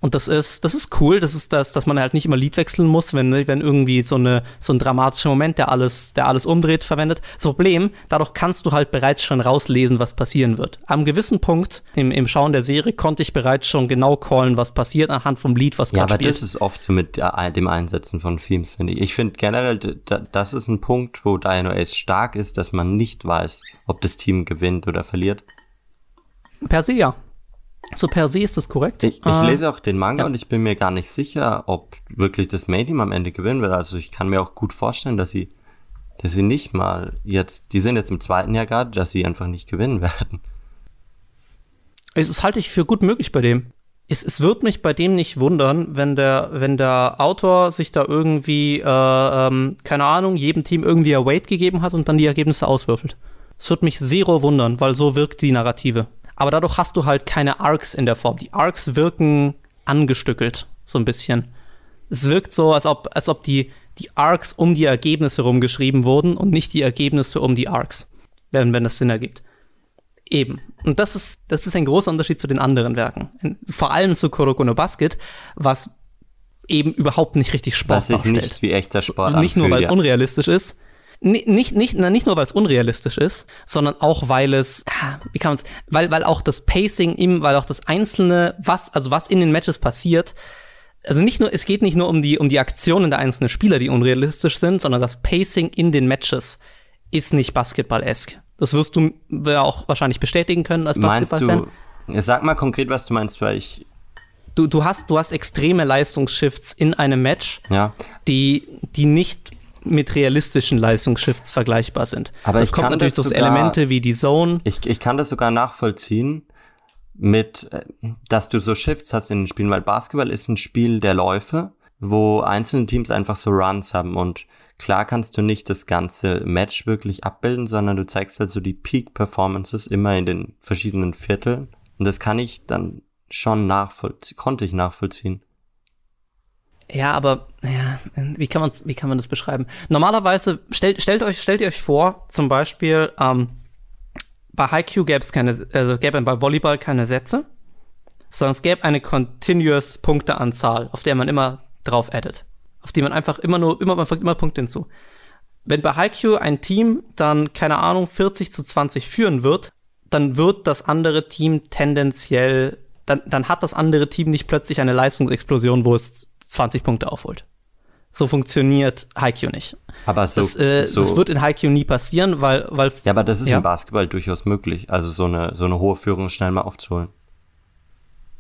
Und das ist, das ist cool, das ist das, dass man halt nicht immer Lied wechseln muss, wenn, wenn irgendwie so eine, so ein dramatischer Moment, der alles, der alles umdreht, verwendet. Das Problem, dadurch kannst du halt bereits schon rauslesen, was passieren wird. Am gewissen Punkt im, im Schauen der Serie konnte ich bereits schon genau callen, was passiert anhand vom Lied, was gerade. Ja, aber das ist oft so mit dem Einsetzen von Themes, finde ich. Ich finde generell, das ist ein Punkt, wo Dino Ace stark ist, dass man nicht weiß, ob das Team gewinnt oder verliert. Per se ja. So per se ist das korrekt. Ich, ich äh, lese auch den Manga ja. und ich bin mir gar nicht sicher, ob wirklich das Main-Team am Ende gewinnen wird. Also ich kann mir auch gut vorstellen, dass sie, dass sie nicht mal jetzt, die sind jetzt im zweiten Jahr gerade, dass sie einfach nicht gewinnen werden. Das halte ich für gut möglich bei dem. Es, es wird mich bei dem nicht wundern, wenn der, wenn der Autor sich da irgendwie, äh, ähm, keine Ahnung, jedem Team irgendwie ein Weight gegeben hat und dann die Ergebnisse auswürfelt. Es wird mich zero wundern, weil so wirkt die Narrative aber dadurch hast du halt keine Arcs in der Form. Die Arcs wirken angestückelt, so ein bisschen. Es wirkt so, als ob, als ob die, die Arcs um die Ergebnisse rumgeschrieben wurden und nicht die Ergebnisse um die Arcs, wenn, wenn das Sinn ergibt. Eben. Und das ist, das ist ein großer Unterschied zu den anderen Werken. Vor allem zu Kuroko no Basket, was eben überhaupt nicht richtig macht. Was sich nicht wie echter Sport Nicht nur, weil es ja. unrealistisch ist, nicht, nicht, na, nicht nur, weil es unrealistisch ist, sondern auch, weil es, wie kann man es, weil, weil auch das Pacing im, weil auch das einzelne, was, also was in den Matches passiert, also nicht nur, es geht nicht nur um die, um die Aktionen der einzelnen Spieler, die unrealistisch sind, sondern das Pacing in den Matches ist nicht Basketball-esque. Das wirst du auch wahrscheinlich bestätigen können als Basketball-Fan. Sag mal konkret, was du meinst, weil ich du, du hast, du hast extreme Leistungsshifts in einem Match, ja. die, die nicht mit realistischen Leistungsshifts vergleichbar sind. Aber es kommt natürlich durch sogar, Elemente wie die Zone. Ich, ich kann das sogar nachvollziehen mit, äh, dass du so Shifts hast in den Spielen, weil Basketball ist ein Spiel der Läufe, wo einzelne Teams einfach so Runs haben und klar kannst du nicht das ganze Match wirklich abbilden, sondern du zeigst halt so die Peak Performances immer in den verschiedenen Vierteln und das kann ich dann schon nachvollziehen, konnte ich nachvollziehen. Ja, aber ja, wie kann man's, wie kann man das beschreiben? Normalerweise stellt stellt euch stellt ihr euch vor, zum Beispiel, ähm, bei Haiku gäbe es keine, also gäbe bei Volleyball keine Sätze, sondern es gäbe eine continuous Punkteanzahl, auf der man immer drauf addet. Auf die man einfach immer nur, immer, man fügt immer Punkte hinzu. Wenn bei Haiku ein Team dann, keine Ahnung, 40 zu 20 führen wird, dann wird das andere Team tendenziell, dann, dann hat das andere Team nicht plötzlich eine Leistungsexplosion, wo es 20 Punkte aufholt. So funktioniert Haikyuu nicht. Aber so, das, äh, so das wird in Haikyuu nie passieren, weil, weil. Ja, aber das ist ja. im Basketball durchaus möglich. Also so eine, so eine hohe Führung schnell mal aufzuholen.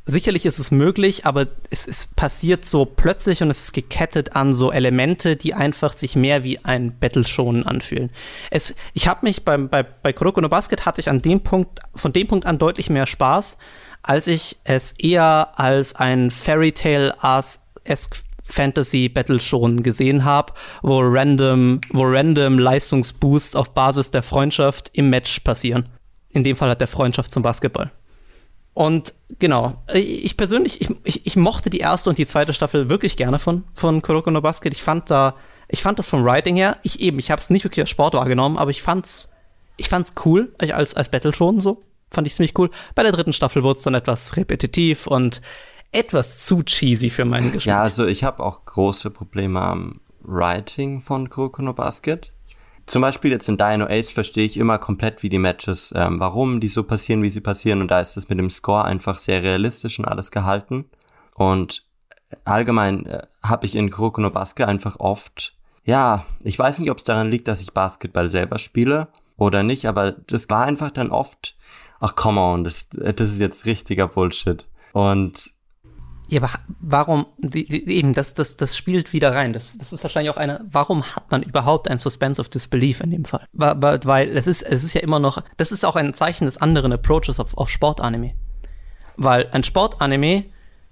Sicherlich ist es möglich, aber es, es passiert so plötzlich und es ist gekettet an so Elemente, die einfach sich mehr wie ein Battle-Schonen anfühlen. Es, ich habe mich beim, bei, bei Kuroko no Basket hatte ich an dem Punkt, von dem Punkt an deutlich mehr Spaß, als ich es eher als ein Fairy Tale-esque Fantasy Battle schon gesehen habe, wo random, wo random Leistungsboosts auf Basis der Freundschaft im Match passieren. In dem Fall hat der Freundschaft zum Basketball. Und genau, ich persönlich, ich, ich, ich, mochte die erste und die zweite Staffel wirklich gerne von, von Kuroko no Basket. Ich fand da, ich fand das vom Writing her, ich eben, ich habe es nicht wirklich als Sport wahrgenommen, aber ich fand's, ich fand's cool, als, als Battle schon so. Fand ich ziemlich cool. Bei der dritten Staffel wurde es dann etwas repetitiv und etwas zu cheesy für meinen Geschmack. Ja, also ich habe auch große Probleme am Writing von Kuroko no Basket. Zum Beispiel jetzt in Dino Ace verstehe ich immer komplett, wie die Matches, ähm, warum die so passieren, wie sie passieren. Und da ist es mit dem Score einfach sehr realistisch und alles gehalten. Und allgemein äh, habe ich in Kuroko no Basket einfach oft, ja, ich weiß nicht, ob es daran liegt, dass ich Basketball selber spiele oder nicht, aber das war einfach dann oft, ach come on, das, das ist jetzt richtiger Bullshit. Und ja, aber warum, die, die, eben, das, das, das spielt wieder rein. Das, das ist wahrscheinlich auch eine, warum hat man überhaupt ein Suspense of Disbelief in dem Fall? Weil, weil es ist, es ist ja immer noch, das ist auch ein Zeichen des anderen Approaches auf, auf Sportanime. Weil ein Sportanime,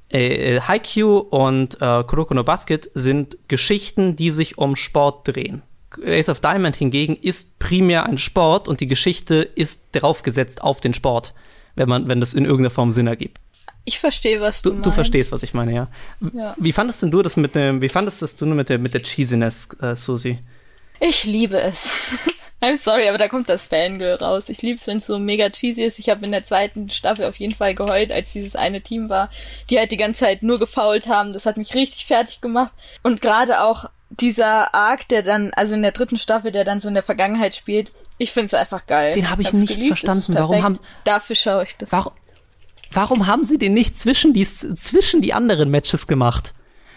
äh, Haikyuu und äh, Kuroko no Basket sind Geschichten, die sich um Sport drehen. Ace of Diamond hingegen ist primär ein Sport und die Geschichte ist draufgesetzt auf den Sport, wenn man, wenn das in irgendeiner Form Sinn ergibt. Ich verstehe, was du, du meinst. Du verstehst, was ich meine, ja. ja. Wie fandest denn du das mit dem, wie fandest das du mit der, mit der Cheesiness, äh, Susi? Ich liebe es. I'm sorry, aber da kommt das Fangirl raus. Ich liebe es, wenn es so mega cheesy ist. Ich habe in der zweiten Staffel auf jeden Fall geheult, als dieses eine Team war, die halt die ganze Zeit nur gefault haben. Das hat mich richtig fertig gemacht. Und gerade auch dieser Arc, der dann, also in der dritten Staffel, der dann so in der Vergangenheit spielt, ich finde es einfach geil. Den habe ich nicht geliebt, verstanden. Warum haben dafür schaue ich das. Warum, warum haben sie den nicht zwischen die, zwischen die anderen Matches gemacht?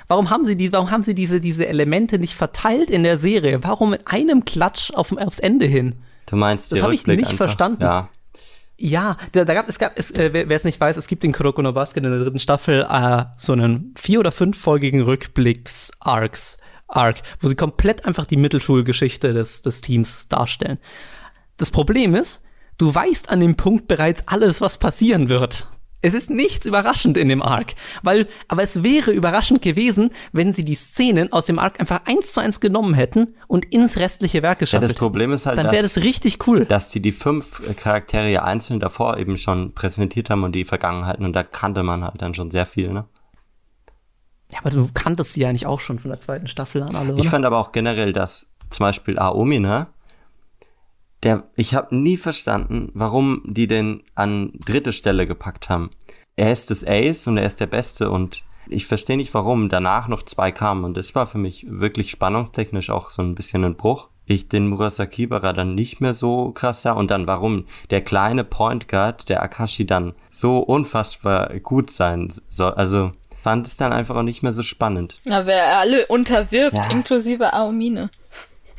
Warum haben sie die, warum haben sie diese, diese Elemente nicht verteilt in der Serie? Warum mit einem Klatsch auf, aufs Ende hin? Du meinst, das habe ich nicht einfach, verstanden. Ja. Ja, da, da gab es gab es, äh, wer es nicht weiß, es gibt in Kuroko no Basket in der dritten Staffel äh, so einen vier oder fünffolgigen Rückblicks Arcs Arc, wo sie komplett einfach die Mittelschulgeschichte des des Teams darstellen. Das Problem ist, du weißt an dem Punkt bereits alles, was passieren wird. Es ist nichts überraschend in dem Arc, weil, aber es wäre überraschend gewesen, wenn sie die Szenen aus dem Arc einfach eins zu eins genommen hätten und ins restliche Werk geschafft Ja, das Problem ist halt, dann wäre das richtig cool. Dass die die fünf Charaktere ja einzeln davor eben schon präsentiert haben und die Vergangenheiten und da kannte man halt dann schon sehr viel, ne? Ja, aber du kanntest sie ja nicht auch schon von der zweiten Staffel an alle, oder? Ich fand aber auch generell, dass zum Beispiel Aomi, ne? Der, ich habe nie verstanden, warum die den an dritte Stelle gepackt haben. Er ist das Ace und er ist der Beste und ich verstehe nicht, warum danach noch zwei kamen und das war für mich wirklich spannungstechnisch auch so ein bisschen ein Bruch. Ich den Murasakibara dann nicht mehr so krass sah und dann warum der kleine Point Guard, der Akashi dann so unfassbar gut sein soll. Also fand es dann einfach auch nicht mehr so spannend. Ja, wer alle unterwirft, ja. inklusive Aomine.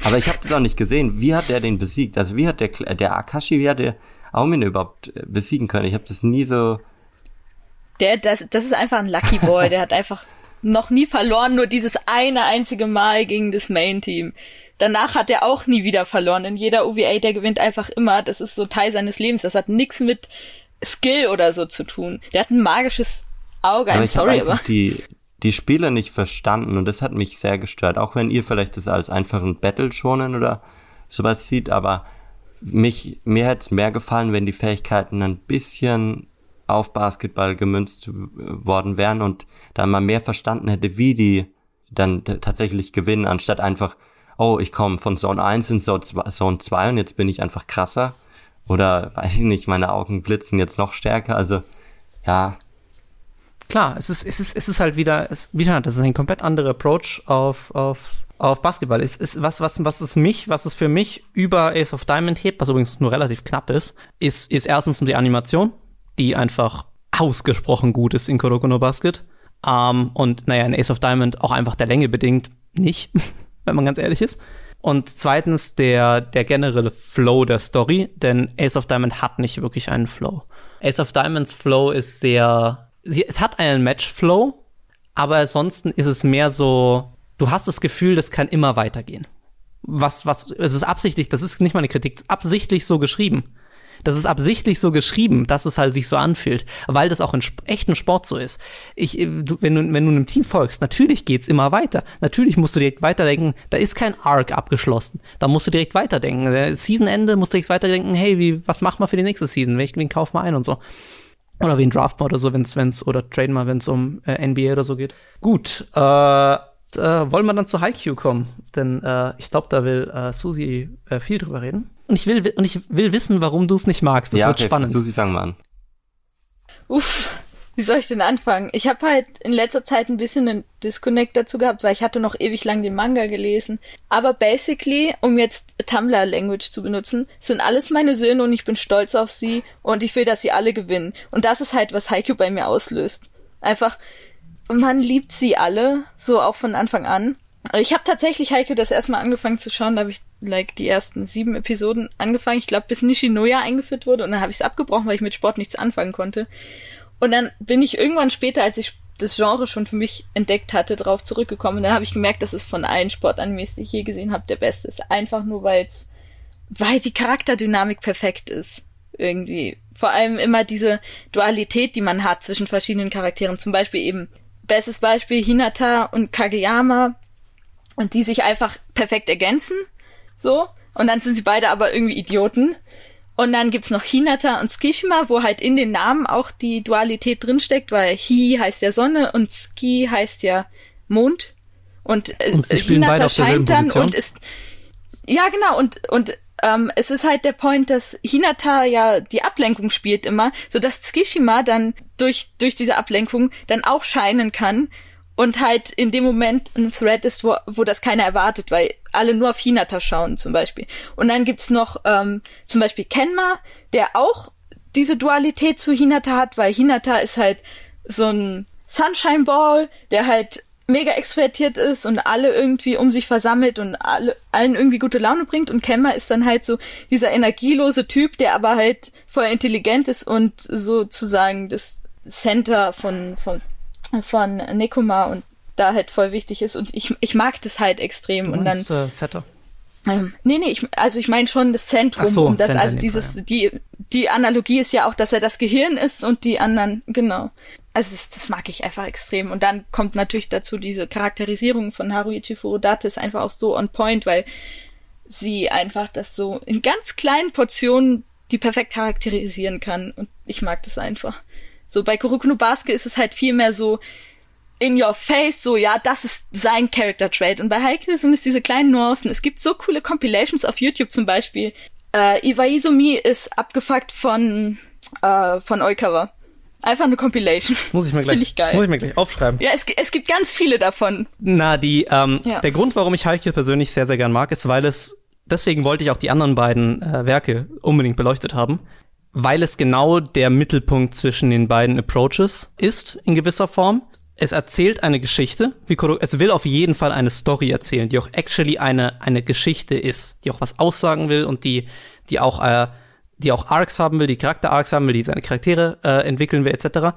Aber ich habe das auch nicht gesehen. Wie hat der den besiegt? Also wie hat der der Akashi, wie hat der Aumine überhaupt äh, besiegen können? Ich habe das nie so. Der, das, das ist einfach ein Lucky Boy. der hat einfach noch nie verloren, nur dieses eine einzige Mal gegen das Main Team. Danach hat er auch nie wieder verloren. In jeder OVA, der gewinnt einfach immer. Das ist so Teil seines Lebens. Das hat nichts mit Skill oder so zu tun. Der hat ein magisches Auge. Aber I'm sorry, aber die die Spiele nicht verstanden und das hat mich sehr gestört. Auch wenn ihr vielleicht das als einfachen Battle schonen oder sowas sieht, aber mich, mir hätte es mehr gefallen, wenn die Fähigkeiten ein bisschen auf Basketball gemünzt worden wären und da man mehr verstanden hätte, wie die dann tatsächlich gewinnen, anstatt einfach, oh, ich komme von Zone 1 in Zone 2 und jetzt bin ich einfach krasser Oder weiß ich nicht, meine Augen blitzen jetzt noch stärker. Also ja. Klar, es ist, es ist, es ist halt wieder, es, wieder, das ist ein komplett anderer Approach auf, auf, auf Basketball. Es ist was, was, was es mich, was es für mich über Ace of Diamond hebt, was übrigens nur relativ knapp ist, ist, ist erstens die Animation, die einfach ausgesprochen gut ist in Kuroko Basket. Um, ähm, und naja, in Ace of Diamond auch einfach der Länge bedingt nicht, wenn man ganz ehrlich ist. Und zweitens der, der generelle Flow der Story, denn Ace of Diamond hat nicht wirklich einen Flow. Ace of Diamonds Flow ist sehr, sie, es hat einen Match-Flow, aber ansonsten ist es mehr so, du hast das Gefühl, das kann immer weitergehen. Was, was, es ist absichtlich, das ist nicht mal eine Kritik, absichtlich so geschrieben. Das ist absichtlich so geschrieben, dass es halt sich so anfühlt, weil das auch in echten Sport so ist. Ich, äh, du, wenn, du, wenn du einem Team folgst, natürlich geht's immer weiter. Natürlich musst du direkt weiterdenken, da ist kein Arc abgeschlossen. Da musst du direkt weiterdenken. Der Seasonende musst du direkt weiterdenken, hey, wie, was machen wir für die nächste Season? Wen, wen kaufen wir ein und so. Oder wie ein Draftmod oder so, wenn's, wenn's, oder Traden mal, wenn es um äh, NBA oder so geht. Gut, äh, äh, wollen wir dann zu Haikyuu kommen? Denn äh, ich glaube, da will äh, Susi äh, viel drüber reden. Und ich will, und ich will wissen, warum du es nicht magst. Das ja, wird okay, spannend. Susi, fang mal an. Uff, wie soll ich denn anfangen? Ich habe halt in letzter Zeit ein bisschen einen Disconnect dazu gehabt, weil ich hatte noch ewig lang den Manga gelesen. Aber basically, um jetzt Tumblr-Language zu benutzen, sind alles meine Söhne und ich bin stolz auf sie und ich will, dass sie alle gewinnen. Und das ist halt, was Haikyuu bei mir auslöst. Einfach, man liebt sie alle, so auch von Anfang an. Ich habe tatsächlich Haikyuu das erstmal angefangen zu schauen, da habe ich like die ersten sieben Episoden angefangen. Ich glaube, bis Nishinoya eingeführt wurde und dann habe ich es abgebrochen, weil ich mit Sport nichts anfangen konnte. Und dann bin ich irgendwann später, als ich das Genre schon für mich entdeckt hatte, drauf zurückgekommen. Und dann habe ich gemerkt, dass es von allen Sportanimes, die ich je gesehen habe, der beste ist. Einfach nur, weil es, weil die Charakterdynamik perfekt ist. Irgendwie. Vor allem immer diese Dualität, die man hat zwischen verschiedenen Charakteren. Zum Beispiel eben, bestes Beispiel, Hinata und Kageyama und die sich einfach perfekt ergänzen, so, und dann sind sie beide aber irgendwie Idioten. Und dann gibt's noch Hinata und Skishima, wo halt in den Namen auch die Dualität drinsteckt, weil Hi heißt ja Sonne und Ski heißt ja Mond. Und, äh, und Hinata scheint dann und ist ja genau und und ähm, es ist halt der Point, dass Hinata ja die Ablenkung spielt immer, so dass Skishima dann durch durch diese Ablenkung dann auch scheinen kann und halt in dem Moment ein Thread ist, wo, wo das keiner erwartet, weil alle nur auf Hinata schauen zum Beispiel. Und dann gibt's noch ähm, zum Beispiel Kenma, der auch diese Dualität zu Hinata hat, weil Hinata ist halt so ein Sunshine Ball, der halt mega extrovertiert ist und alle irgendwie um sich versammelt und alle, allen irgendwie gute Laune bringt und Kenma ist dann halt so dieser energielose Typ, der aber halt voll intelligent ist und sozusagen das Center von, von von Nekoma und da halt voll wichtig ist und ich, ich mag das halt extrem du und dann äh, Setter. Ähm, nee, nee, ich, also ich meine schon das Zentrum, so, um das, Center also dieses, Fall, ja. die, die Analogie ist ja auch, dass er das Gehirn ist und die anderen, genau. Also das, das mag ich einfach extrem. Und dann kommt natürlich dazu diese Charakterisierung von Haruichi Furudate ist einfach auch so on point, weil sie einfach das so in ganz kleinen Portionen die perfekt charakterisieren kann. Und ich mag das einfach. So bei Kuroko no Basket ist es halt viel mehr so in your face, so ja, das ist sein Character Trait. Und bei Haikyuu sind es diese kleinen Nuancen. Es gibt so coole Compilations auf YouTube zum Beispiel. Äh, Iwaizumi ist abgefuckt von äh, von Oikawa. Einfach eine Compilation. Das muss ich mir gleich, ich geil. Das muss ich mir gleich aufschreiben. Ja, es, es gibt ganz viele davon. Na, die, ähm, Ja. der Grund, warum ich Haikyuu persönlich sehr, sehr gern mag, ist, weil es, deswegen wollte ich auch die anderen beiden äh, Werke unbedingt beleuchtet haben, weil es genau der Mittelpunkt zwischen den beiden Approaches ist, in gewisser Form. Es erzählt eine Geschichte, es will auf jeden Fall eine Story erzählen, die auch actually eine, eine Geschichte ist, die auch was aussagen will und die, die auch, äh, die auch Arcs haben will, die Charakter-Arcs haben will, die seine Charaktere äh, entwickeln will, etc.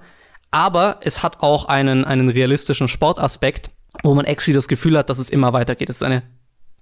Aber es hat auch einen, einen realistischen Sportaspekt, wo man actually das Gefühl hat, dass es immer weitergeht. Es ist eine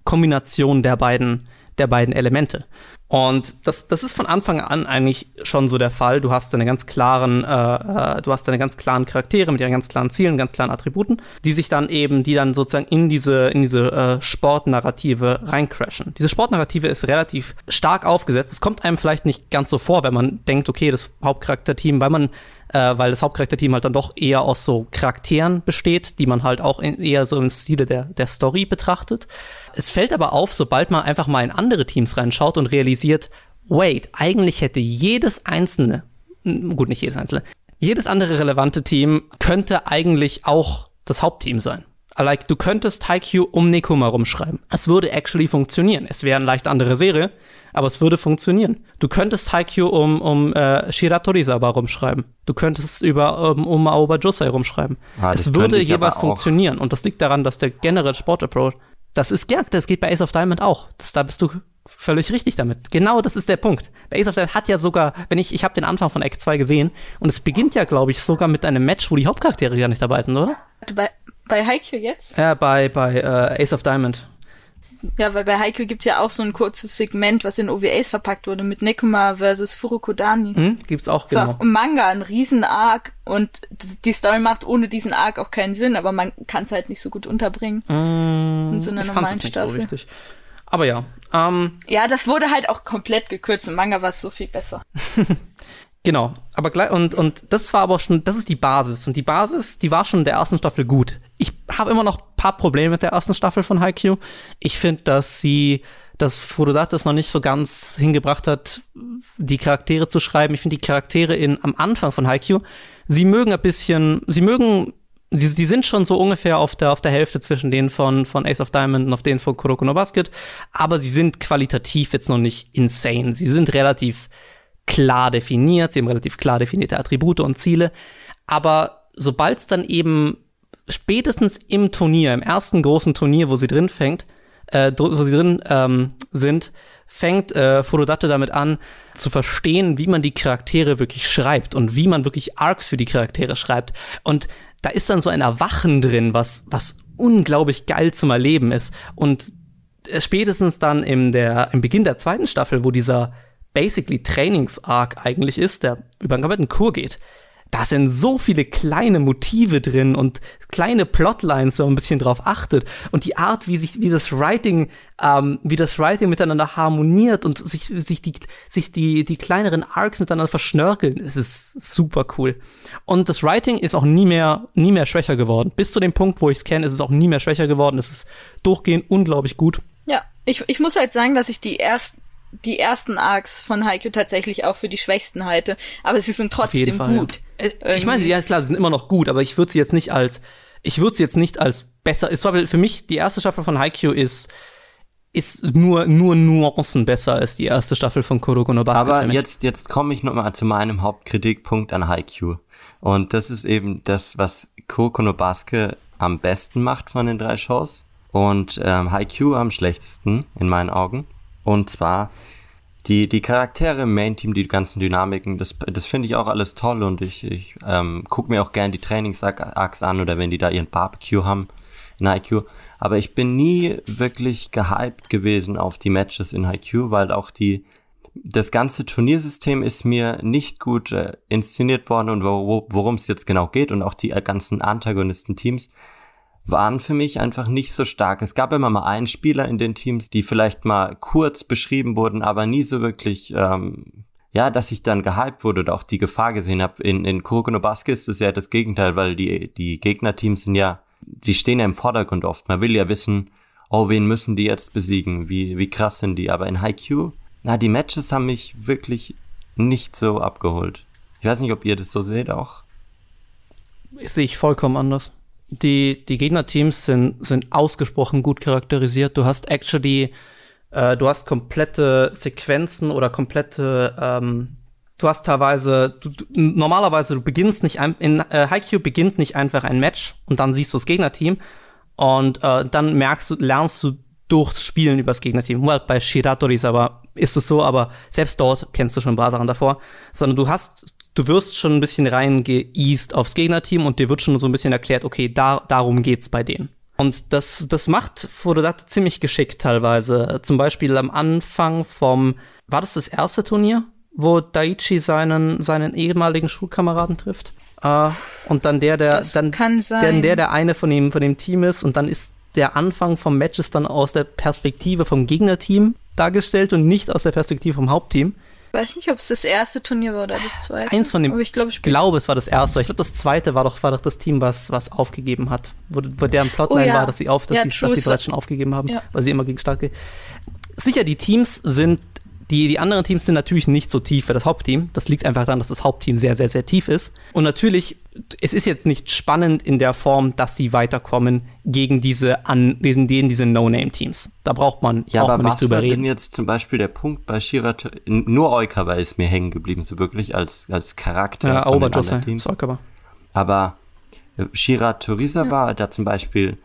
Kombination der beiden, der beiden Elemente. Und das, das ist von Anfang an eigentlich schon so der Fall. Du hast deine ganz klaren, äh, äh, du hast deine ganz klaren Charaktere mit ihren ganz klaren Zielen, ganz klaren Attributen, die sich dann eben, die dann sozusagen in diese, in diese äh, Sportnarrative reincrashen. Diese Sportnarrative ist relativ stark aufgesetzt. Es kommt einem vielleicht nicht ganz so vor, wenn man denkt, okay, das Hauptcharakterteam, weil man äh, weil das Hauptcharakterteam halt dann doch eher aus so Charakteren besteht, die man halt auch in, eher so im Stile der, der Story betrachtet. Es fällt aber auf, sobald man einfach mal in andere Teams reinschaut und realisiert, wait, eigentlich hätte jedes einzelne, gut, nicht jedes einzelne, jedes andere relevante Team könnte eigentlich auch das Hauptteam sein. Like, du könntest Haikyuu um Nekoma rumschreiben. Es würde actually funktionieren. Es wäre eine leicht andere Serie, aber es würde funktionieren. Du könntest Haikyuu um, um äh, Shiratorizawa rumschreiben. Du könntest über um, um Aoba Josei rumschreiben. Ah, es würde jeweils funktionieren. Und das liegt daran, dass der generelle Sportapproach, das ist, ja, das geht bei Ace of Diamond auch. Das, da bist du völlig richtig damit. Genau das ist der Punkt. Bei Ace of Diamond hat ja sogar, wenn ich, ich habe den Anfang von Act 2 gesehen und es beginnt ja, glaube ich, sogar mit einem Match, wo die Hauptcharaktere gar nicht dabei sind, oder? Bei, bei Haikyuu jetzt? Ja, bei, bei äh, Ace of Diamond. Ja, weil bei Haikyuu gibt's ja auch so ein kurzes Segment, was in OVAs verpackt wurde, mit Nekoma versus Furukodani. Hm, gibt's auch, genau. Auch im Manga ein Riesen-Arc und die Story macht ohne diesen Arc auch keinen Sinn, aber man kann es halt nicht so gut unterbringen. Mm, in so einer normalen Staffel. So aber ja. Ähm, ja, das wurde halt auch komplett gekürzt. Im Manga war es so viel besser. Genau, aber gleich und und das war aber schon, das ist die Basis und die Basis, die war schon in der ersten Staffel gut. Ich habe immer noch paar Probleme mit der ersten Staffel von Haikyuu. Ich finde, dass sie dass Furodate es noch nicht so ganz hingebracht hat, die Charaktere zu schreiben. Ich finde die Charaktere in am Anfang von Haikyuu, sie mögen ein bisschen, sie mögen die, die sind schon so ungefähr auf der, auf der Hälfte zwischen denen von, von Ace of Diamond und auf denen von Kuroko no Basket, aber sie sind qualitativ jetzt noch nicht insane. Sie sind relativ klar definiert, sie haben relativ klar definierte Attribute und Ziele, aber sobald es dann eben spätestens im Turnier, im ersten großen Turnier, wo sie drin fängt, äh, wo sie drin ähm, sind, fängt äh, Furodate damit an, zu verstehen, wie man die Charaktere wirklich schreibt und wie man wirklich Arcs für die Charaktere schreibt. Und da ist dann so ein Erwachen drin, was, was unglaublich geil zum Erleben ist. Und äh, spätestens dann im, der, im Beginn der zweiten Staffel, wo dieser basically Trainings-Arc eigentlich ist, der über einen kompletten Kur geht, da sind so viele kleine Motive drin und kleine Plotlines, wenn man ein bisschen drauf achtet. Und die Art, wie sich, wie das Writing, ähm, wie das Writing miteinander harmoniert und sich, sich die, sich die, die kleineren Arcs miteinander verschnörkeln, es ist super cool. Und das Writing ist auch nie mehr, nie mehr schwächer geworden. Bis zu dem Punkt, wo ich es kenne, ist es auch nie mehr schwächer geworden. Es ist durchgehend unglaublich gut. Ja, ich, ich muss halt sagen, dass ich die ersten die ersten Arcs von Haikyuu tatsächlich auch für die schwächsten halte, aber sie sind trotzdem gut. Ja. Äh, ich meine, ja, ist klar, sie sind immer noch gut, aber ich würde sie jetzt nicht als, ich würde sie jetzt nicht als besser, ist für mich, die erste Staffel von Haikyuu ist, ist nur, nur Nuancen besser als die erste Staffel von Kuroko no Basket. Aber jetzt, jetzt komme ich nochmal zu meinem Hauptkritikpunkt an Haikyuu. Und das ist eben das, was Kuroko no Basket am besten macht von den drei Shows. Und ähm, Haikyuu am schlechtesten, in meinen Augen. Und zwar die, die Charaktere im Main-Team, die ganzen Dynamiken, das, das finde ich auch alles toll und ich, ich ähm, gucke mir auch gern die Trainings-Arcs an oder wenn die da ihren Barbecue haben in IQ. Aber ich bin nie wirklich gehypt gewesen auf die Matches in IQ, weil auch die, das ganze Turniersystem ist mir nicht gut äh, inszeniert worden und wo, worum es jetzt genau geht und auch die äh, ganzen Antagonisten-Teams waren für mich einfach nicht so stark. Es gab immer mal einen Spieler in den Teams, die vielleicht mal kurz beschrieben wurden, aber nie so wirklich, ähm, ja, dass ich dann gehypt wurde oder auch die Gefahr gesehen habe. In, in Kuroko no Basket ist es ja das Gegenteil, weil die, die Gegnerteams sind ja, die stehen ja im Vordergrund oft. Man will ja wissen, oh, wen müssen die jetzt besiegen? Wie, wie krass sind die? Aber in Haikyuu, na, die Matches haben mich wirklich nicht so abgeholt. Ich weiß nicht, ob ihr das so seht auch. Sehe ich vollkommen anders die, die Gegnerteams sind, sind ausgesprochen gut charakterisiert. Du hast actually, äh, du hast komplette Sequenzen oder komplette, ähm, du hast teilweise, du, du, normalerweise, du beginnst nicht, ein, in äh, Haikyuu beginnt nicht einfach ein Match und dann siehst du das Gegnerteam und äh, dann merkst du, lernst du durchs Spielen über das Gegnerteam. Well, bei Shiratoris aber ist es so, aber selbst dort kennst du schon ein paar Sachen davor, sondern du hast du wirst schon ein bisschen reingeeast aufs Gegnerteam und dir wird schon so ein bisschen erklärt, okay, da, darum geht's bei denen. Und das, das macht Fododate ziemlich geschickt teilweise. Zum Beispiel am Anfang vom, war das das erste Turnier, wo Daichi seinen, seinen ehemaligen Schulkameraden trifft? Uh, und dann der, der, das dann. Dann der, der eine von dem, von dem Team ist und dann ist der Anfang vom Match ist dann aus der Perspektive vom Gegnerteam dargestellt und nicht aus der Perspektive vom Hauptteam weiß nicht, ob es das erste Turnier war oder das zweite. Eins von dem. Aber ich, glaub, ich glaube, es war das erste. Ich glaube, das zweite war doch, war doch das Team, was, was aufgegeben hat. Wo, wo deren Plotline oh, ja. war, dass sie auf, dass, ja, sie, dass sie bereits schon aufgegeben haben, ja. weil sie immer gegen starke. Sicher, die Teams sind die, die anderen Teams sind natürlich nicht so tief wie das Hauptteam. Das liegt einfach daran, dass das Hauptteam sehr, sehr, sehr tief ist. Und natürlich, es ist jetzt nicht spannend in der Form, dass sie weiterkommen gegen diese, an, diesen, diese No-Name-Teams. Da braucht man, ja, braucht aber man was nicht drüber war reden. denn jetzt zum Beispiel der Punkt bei Shira, nur Oikawa ist mir hängen geblieben, so wirklich als, als Charakter Ja, von den anderen Teams. Sorkawa. Aber äh, Shira Torizawa, da zum Beispiel,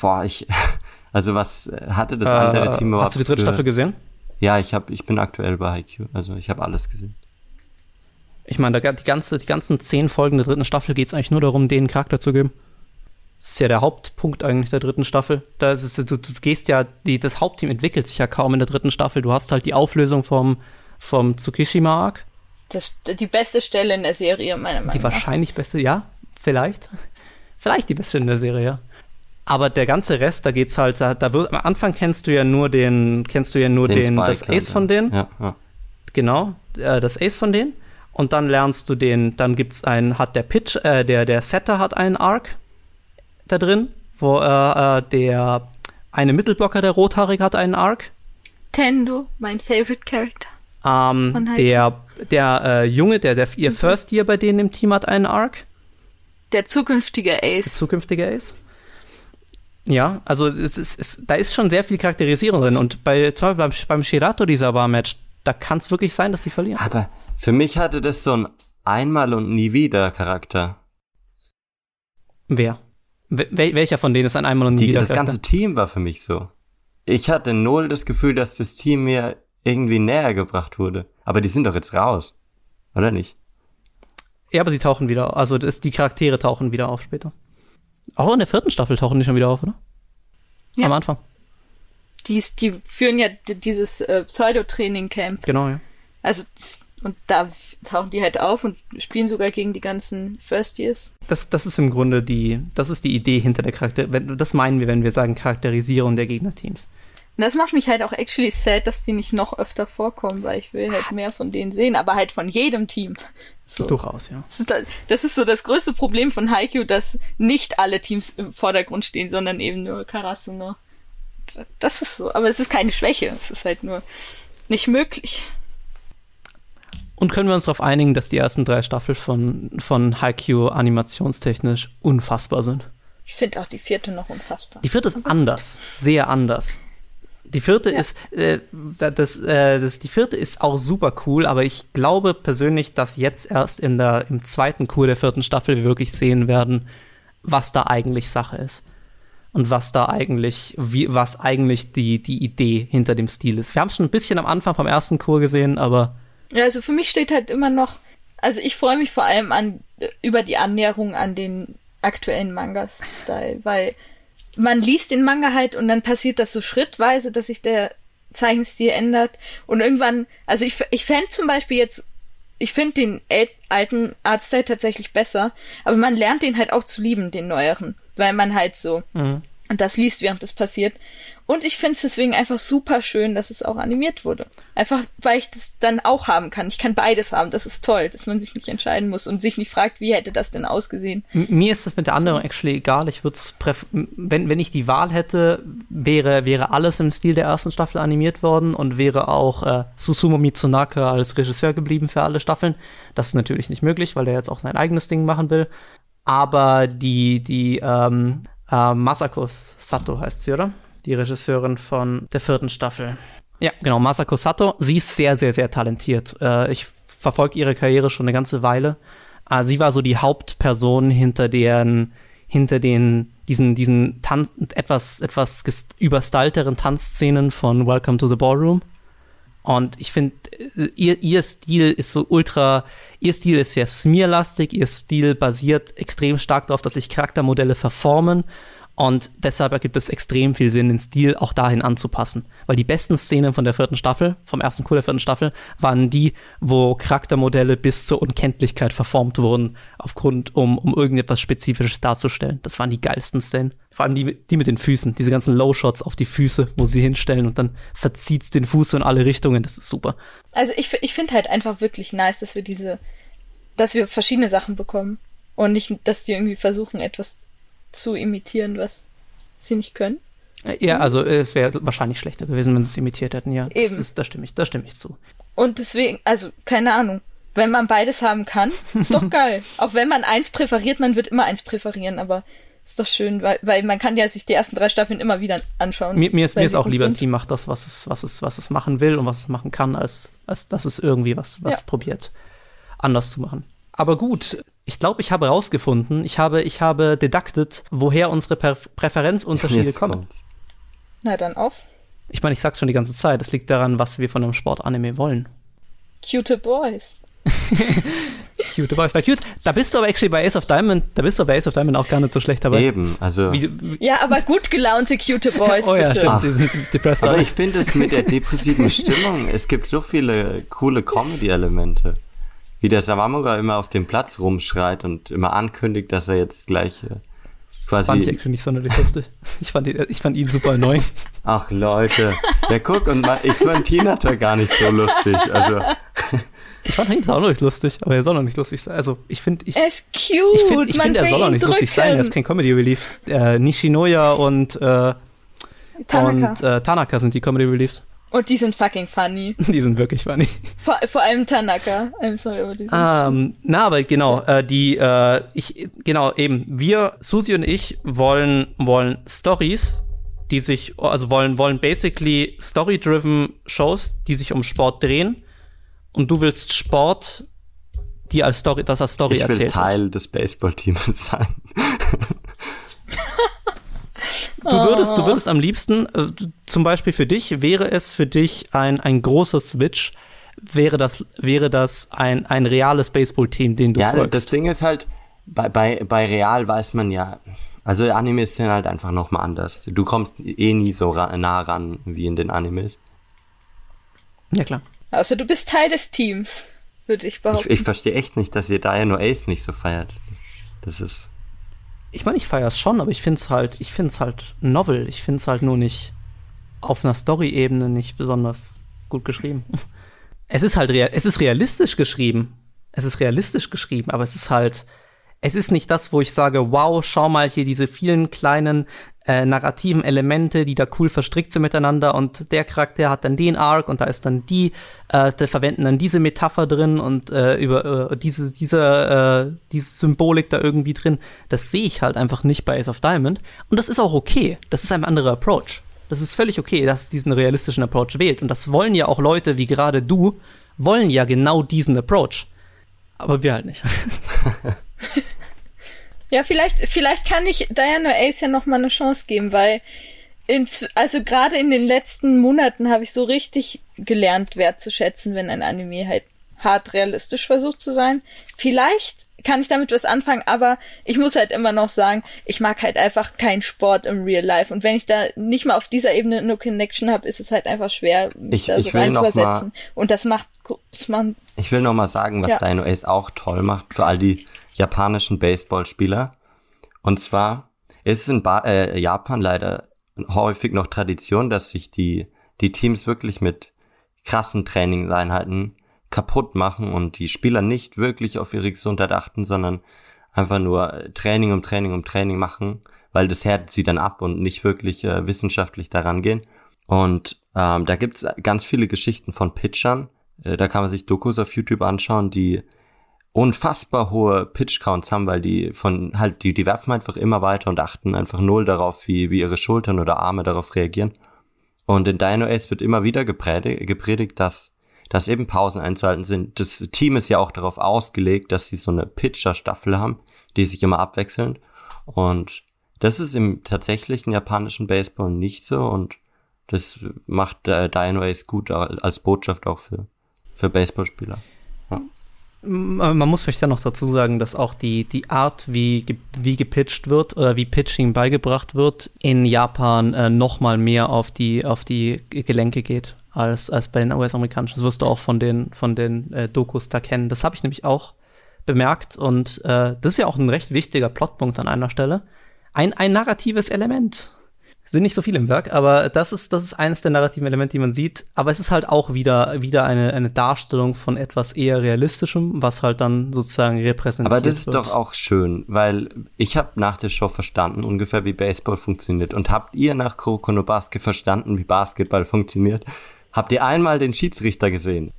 boah, ich, also was hatte das andere Äh, Team überhaupt hast du die dritte für- Staffel gesehen? Ja, ich hab, ich bin aktuell bei IQ, also ich habe alles gesehen. Ich meine, da- die, ganze, die ganzen zehn Folgen der dritten Staffel geht es eigentlich nur darum, denen Charakter zu geben. Das ist ja der Hauptpunkt eigentlich der dritten Staffel. Da ist es, du, du gehst ja, die, das Hauptteam entwickelt sich ja kaum in der dritten Staffel. Du hast halt die Auflösung vom, vom Tsukishima-Arc. Das die beste Stelle in der Serie, meiner Meinung Die nach. wahrscheinlich beste, ja, vielleicht. Vielleicht die beste in der Serie, ja. Aber der ganze Rest, da geht's halt, da, da wird, am Anfang kennst du ja nur den, kennst du ja nur den, das Spike Ace halt, von denen. Ja, ja. Genau, äh, das Ace von denen. Und dann lernst du den, dann gibt's einen, hat der Pitch, äh, der, der Setter hat einen Arc da drin, wo äh, äh, der eine Mittelblocker, der rothaarig hat einen Arc. Tendo, mein favorite character. Ähm, der der äh, Junge, der, der ihr First Year bei denen im Team hat einen Arc. Der zukünftige Ace. zukünftige Ace. Ja, also es ist, es, da ist schon sehr viel Charakterisierung drin. Und bei, zum Beispiel beim, beim Shirato dieser Bar-Match, da kann es wirklich sein, dass sie verlieren. Aber für mich hatte das so ein Einmal und nie wieder Charakter. Wer? Wel welcher von denen ist ein Einmal und nie Die, wieder das Charakter? ganze Team war für mich so. Ich hatte null das Gefühl, dass das Team mir irgendwie näher gebracht wurde. Aber die sind doch jetzt raus. Oder nicht? Ja, aber sie tauchen wieder. Also das, die Charaktere tauchen wieder auf später. Auch in der vierten Staffel tauchen die schon wieder auf, oder? Ja. Am Anfang. Die, ist- die führen ja dieses äh, Pseudo-Training-Camp. Genau, ja. Also, und da tauchen die halt auf und spielen sogar gegen die ganzen First Years. Das, das ist im Grunde die, das ist die Idee hinter der Charakter. Wenn, das meinen wir, wenn wir sagen Charakterisierung der Gegnerteams. Und das macht mich halt auch actually sad, dass die nicht noch öfter vorkommen, weil ich will halt mehr von denen sehen, aber halt von jedem Team. So. Durchaus, ja. Das ist, das, das ist so das größte Problem von Haikyuu, dass nicht alle Teams im Vordergrund stehen, sondern eben nur Karasuno. Das ist so, aber es ist keine Schwäche, es ist halt nur nicht möglich. Und können wir uns darauf einigen, dass die ersten drei Staffeln von, von Haikyuu animationstechnisch unfassbar sind? Ich finde auch die vierte noch unfassbar. Die vierte ist anders, sehr anders. Die vierte Ja. ist, äh, da- das, äh, das, die vierte ist auch super cool, aber ich glaube persönlich, dass jetzt erst in der, im zweiten Kur der vierten Staffel wir wirklich sehen werden, was da eigentlich Sache ist. Und was da eigentlich, wie, was eigentlich die, die Idee hinter dem Stil ist. Wir haben es schon ein bisschen am Anfang vom ersten Kur gesehen, aber Ja, also für mich steht halt immer noch, also ich freue mich vor allem an über die Annäherung an den aktuellen Manga-Style, weil man liest den Manga halt und dann passiert das so schrittweise, dass sich der Zeichenstil ändert und irgendwann, also ich, ich fände zum Beispiel jetzt, ich finde den alten Artstyle tatsächlich besser, aber man lernt den halt auch zu lieben, den neueren, weil man halt so und das liest, während das passiert. Und ich finde es deswegen einfach super schön, dass es auch animiert wurde. Einfach, weil ich das dann auch haben kann. Ich kann beides haben. Das ist toll, dass man sich nicht entscheiden muss und sich nicht fragt, wie hätte das denn ausgesehen. M- Mir ist es mit der anderen actually egal. Ich würde es wenn, wenn ich die Wahl hätte, wäre, wäre alles im Stil der ersten Staffel animiert worden und wäre auch äh, Susumu Mitsunaka als Regisseur geblieben für alle Staffeln. Das ist natürlich nicht möglich, weil der jetzt auch sein eigenes Ding machen will. Aber die, die ähm, äh, Masako Sato heißt sie, oder? Die Regisseurin von der vierten Staffel. Ja, genau, Masako Sato. Sie ist sehr, sehr, sehr talentiert. Äh, ich verfolge ihre Karriere schon eine ganze Weile. Äh, sie war so die Hauptperson hinter deren, hinter den, diesen, diesen Tan etwas, etwas überstylteren Tanzszenen von Welcome to the Ballroom. Und ich finde, ihr, ihr Stil ist so ultra, ihr Stil ist sehr smearlastig, ihr Stil basiert extrem stark darauf, dass sich Charaktermodelle verformen. Und deshalb ergibt es extrem viel Sinn, den Stil auch dahin anzupassen. Weil die besten Szenen von der vierten Staffel, vom ersten Kur der vierten Staffel, waren die, wo Charaktermodelle bis zur Unkenntlichkeit verformt wurden, aufgrund, um, um irgendetwas Spezifisches darzustellen. Das waren die geilsten Szenen. Vor allem die, die mit den Füßen, diese ganzen Low-Shots auf die Füße, wo sie hinstellen und dann verzieht's den Fuß in alle Richtungen. Das ist super. Also ich, ich finde halt einfach wirklich nice, dass wir diese, dass wir verschiedene Sachen bekommen. Und nicht, dass die irgendwie versuchen, etwas zu imitieren, was sie nicht können. Ja, also es wäre wahrscheinlich schlechter gewesen, wenn sie es imitiert hätten, ja. Das, Eben. ist, das stimme ich, das stimme ich zu. Und deswegen, also keine Ahnung, wenn man beides haben kann, ist doch geil. Auch wenn man eins präferiert, man wird immer eins präferieren, aber ist doch schön, weil, weil man kann ja sich die ersten drei Staffeln immer wieder anschauen. Mir, mir ist, mir ist auch lieber, ein. Team macht das, was es, was es, was es machen will und was es machen kann, als, als dass es irgendwie was, was Ja. probiert, anders zu machen. Aber gut, ich glaube, ich habe herausgefunden, ich habe, ich habe deducted, woher unsere Pär Präferenzunterschiede Jetzt kommen. kommt's. Na dann auf. Ich meine, ich sag's schon die ganze Zeit, es liegt daran, was wir von einem Sportanime wollen. Cute Boys. Cute Boys, bei Cute. Da bist du aber actually bei Ace of Diamond, da bist du bei Ace of Diamond auch gar nicht so schlecht dabei. Eben, also. Wie, wie, Ja, aber gut gelaunte Cute Boys, oh ja, bitte. stimmt, Ach. die sind depressed. Aber ich finde es mit der depressiven Stimmung, es gibt so viele coole Comedy-Elemente. Wie der Sawamura immer auf dem Platz rumschreit und immer ankündigt, dass er jetzt gleich äh, das fand ich quasi. actually nicht sonderlich lustig. Ich fand, ihn- ich fand ihn super annoying. Ach Leute. Ja, guck, und ich fand Hinata gar nicht so lustig. Also, Ich fand ihn auch noch nicht lustig, aber er soll noch nicht lustig sein. Also ich finde, ich, Er ist cute. ich finde, ich find, er soll auch ihn nicht lustig sein. Er ist drücken. kein Comedy Relief. Äh, Nishinoya und, äh, Tanaka. und äh, Tanaka sind die Comedy Reliefs. Und die sind fucking funny. Die sind wirklich funny. Vor, vor allem Tanaka. I'm sorry, aber die sind Ähm, na, aber genau, äh, die, äh, ich, genau, eben, wir, Susi und ich, wollen, wollen Stories, die sich, also wollen, wollen basically story-driven Shows, die sich um Sport drehen. Und du willst Sport, die als Story, das als Story ich will erzählt wird. Teil des Baseballteams sein. Du würdest, du würdest am liebsten, äh, zum Beispiel für dich, wäre es für dich ein, ein großer Switch, wäre das, wäre das ein, ein reales Baseball-Team, den du Ja, folgst. das Ding ist halt, bei, bei, bei Real weiß man ja, also Animes sind halt einfach nochmal anders. Du kommst eh nie so ra nah ran wie in den Animes. ja, klar. Also du bist Teil des Teams, würde ich Ich, behaupten. ich verstehe echt nicht, dass ihr da ja nur Ace nicht so feiert. Das ist. Ich meine, ich feiere es schon, aber ich finde es halt, ich finde es halt novel. Ich finde es halt nur nicht auf einer Story-Ebene nicht besonders gut geschrieben. Es ist halt real, es ist realistisch geschrieben. Es ist realistisch geschrieben, aber es ist halt, es ist nicht das, wo ich sage, wow, schau mal hier diese vielen kleinen äh, narrativen Elemente, die da cool verstrickt sind miteinander und der Charakter hat dann den Arc und da ist dann die, äh, da verwenden dann diese Metapher drin und äh, über äh, diese, diese, äh, diese Symbolik da irgendwie drin. Das sehe ich halt einfach nicht bei Ace of Diamond und das ist auch okay. Das ist ein anderer Approach. Das ist völlig okay, dass es diesen realistischen Approach wählt und das wollen ja auch Leute wie gerade du, wollen ja genau diesen Approach. Aber wir halt nicht. Ja, vielleicht, vielleicht kann ich Diana Ace ja noch mal eine Chance geben, weil ins, also gerade in den letzten Monaten habe ich so richtig gelernt, wertzuschätzen, wenn ein Anime halt hart realistisch versucht zu sein. Vielleicht kann ich damit was anfangen, aber ich muss halt immer noch sagen, ich mag halt einfach keinen Sport im Real Life. Und wenn ich da nicht mal auf dieser Ebene eine Connection habe, ist es halt einfach schwer, mich Ich- da ich so reinzuversetzen. Und das macht, das macht Ich will noch mal sagen, was Ja. Dino Ace auch toll macht für all die japanischen Baseballspieler. Und zwar ist es in ba äh, Japan leider häufig noch Tradition, dass sich die, die Teams wirklich mit krassen Trainingseinheiten kaputt machen und die Spieler nicht wirklich auf ihre Gesundheit achten, sondern einfach nur äh, Training um Training um Training machen, weil das härtet sie dann ab und nicht wirklich äh, wissenschaftlich daran gehen. Und ähm, da gibt's ganz viele Geschichten von Pitchern. Äh, da kann man sich Dokus auf YouTube anschauen, die unfassbar hohe Pitch-Counts haben, weil die von halt, die, die werfen einfach immer weiter und achten einfach null darauf, wie, wie ihre Schultern oder Arme darauf reagieren. Und in Dino Ace wird immer wieder gepredigt, gepredigt dass, dass eben Pausen einzuhalten sind. Das Team ist ja auch darauf ausgelegt, dass sie so eine Pitcher-Staffel haben, die sich immer abwechseln. Und das ist im tatsächlichen japanischen Baseball nicht so und das macht äh, Dino Ace gut als Botschaft auch für, für Baseballspieler. Man muss vielleicht ja noch dazu sagen, dass auch die, die Art, wie, wie gepitcht wird oder wie Pitching beigebracht wird, in Japan äh, noch mal mehr auf die, auf die Gelenke geht als, als bei den US-amerikanischen. Das wirst du auch von den, von den äh, Dokus da kennen. Das habe ich nämlich auch bemerkt und äh, das ist ja auch ein recht wichtiger Plotpunkt an einer Stelle. Ein, ein narratives Element. Sind nicht so viele im Werk, aber das ist, das ist eines der narrativen Elemente, die man sieht. Aber es ist halt auch wieder, wieder eine, eine Darstellung von etwas eher realistischem, was halt dann sozusagen repräsentiert Aber das ist wird. doch auch schön, weil ich habe nach der Show verstanden, ungefähr wie Baseball funktioniert. Und habt ihr nach Kuroko no Basket verstanden, wie Basketball funktioniert? Habt ihr einmal den Schiedsrichter gesehen?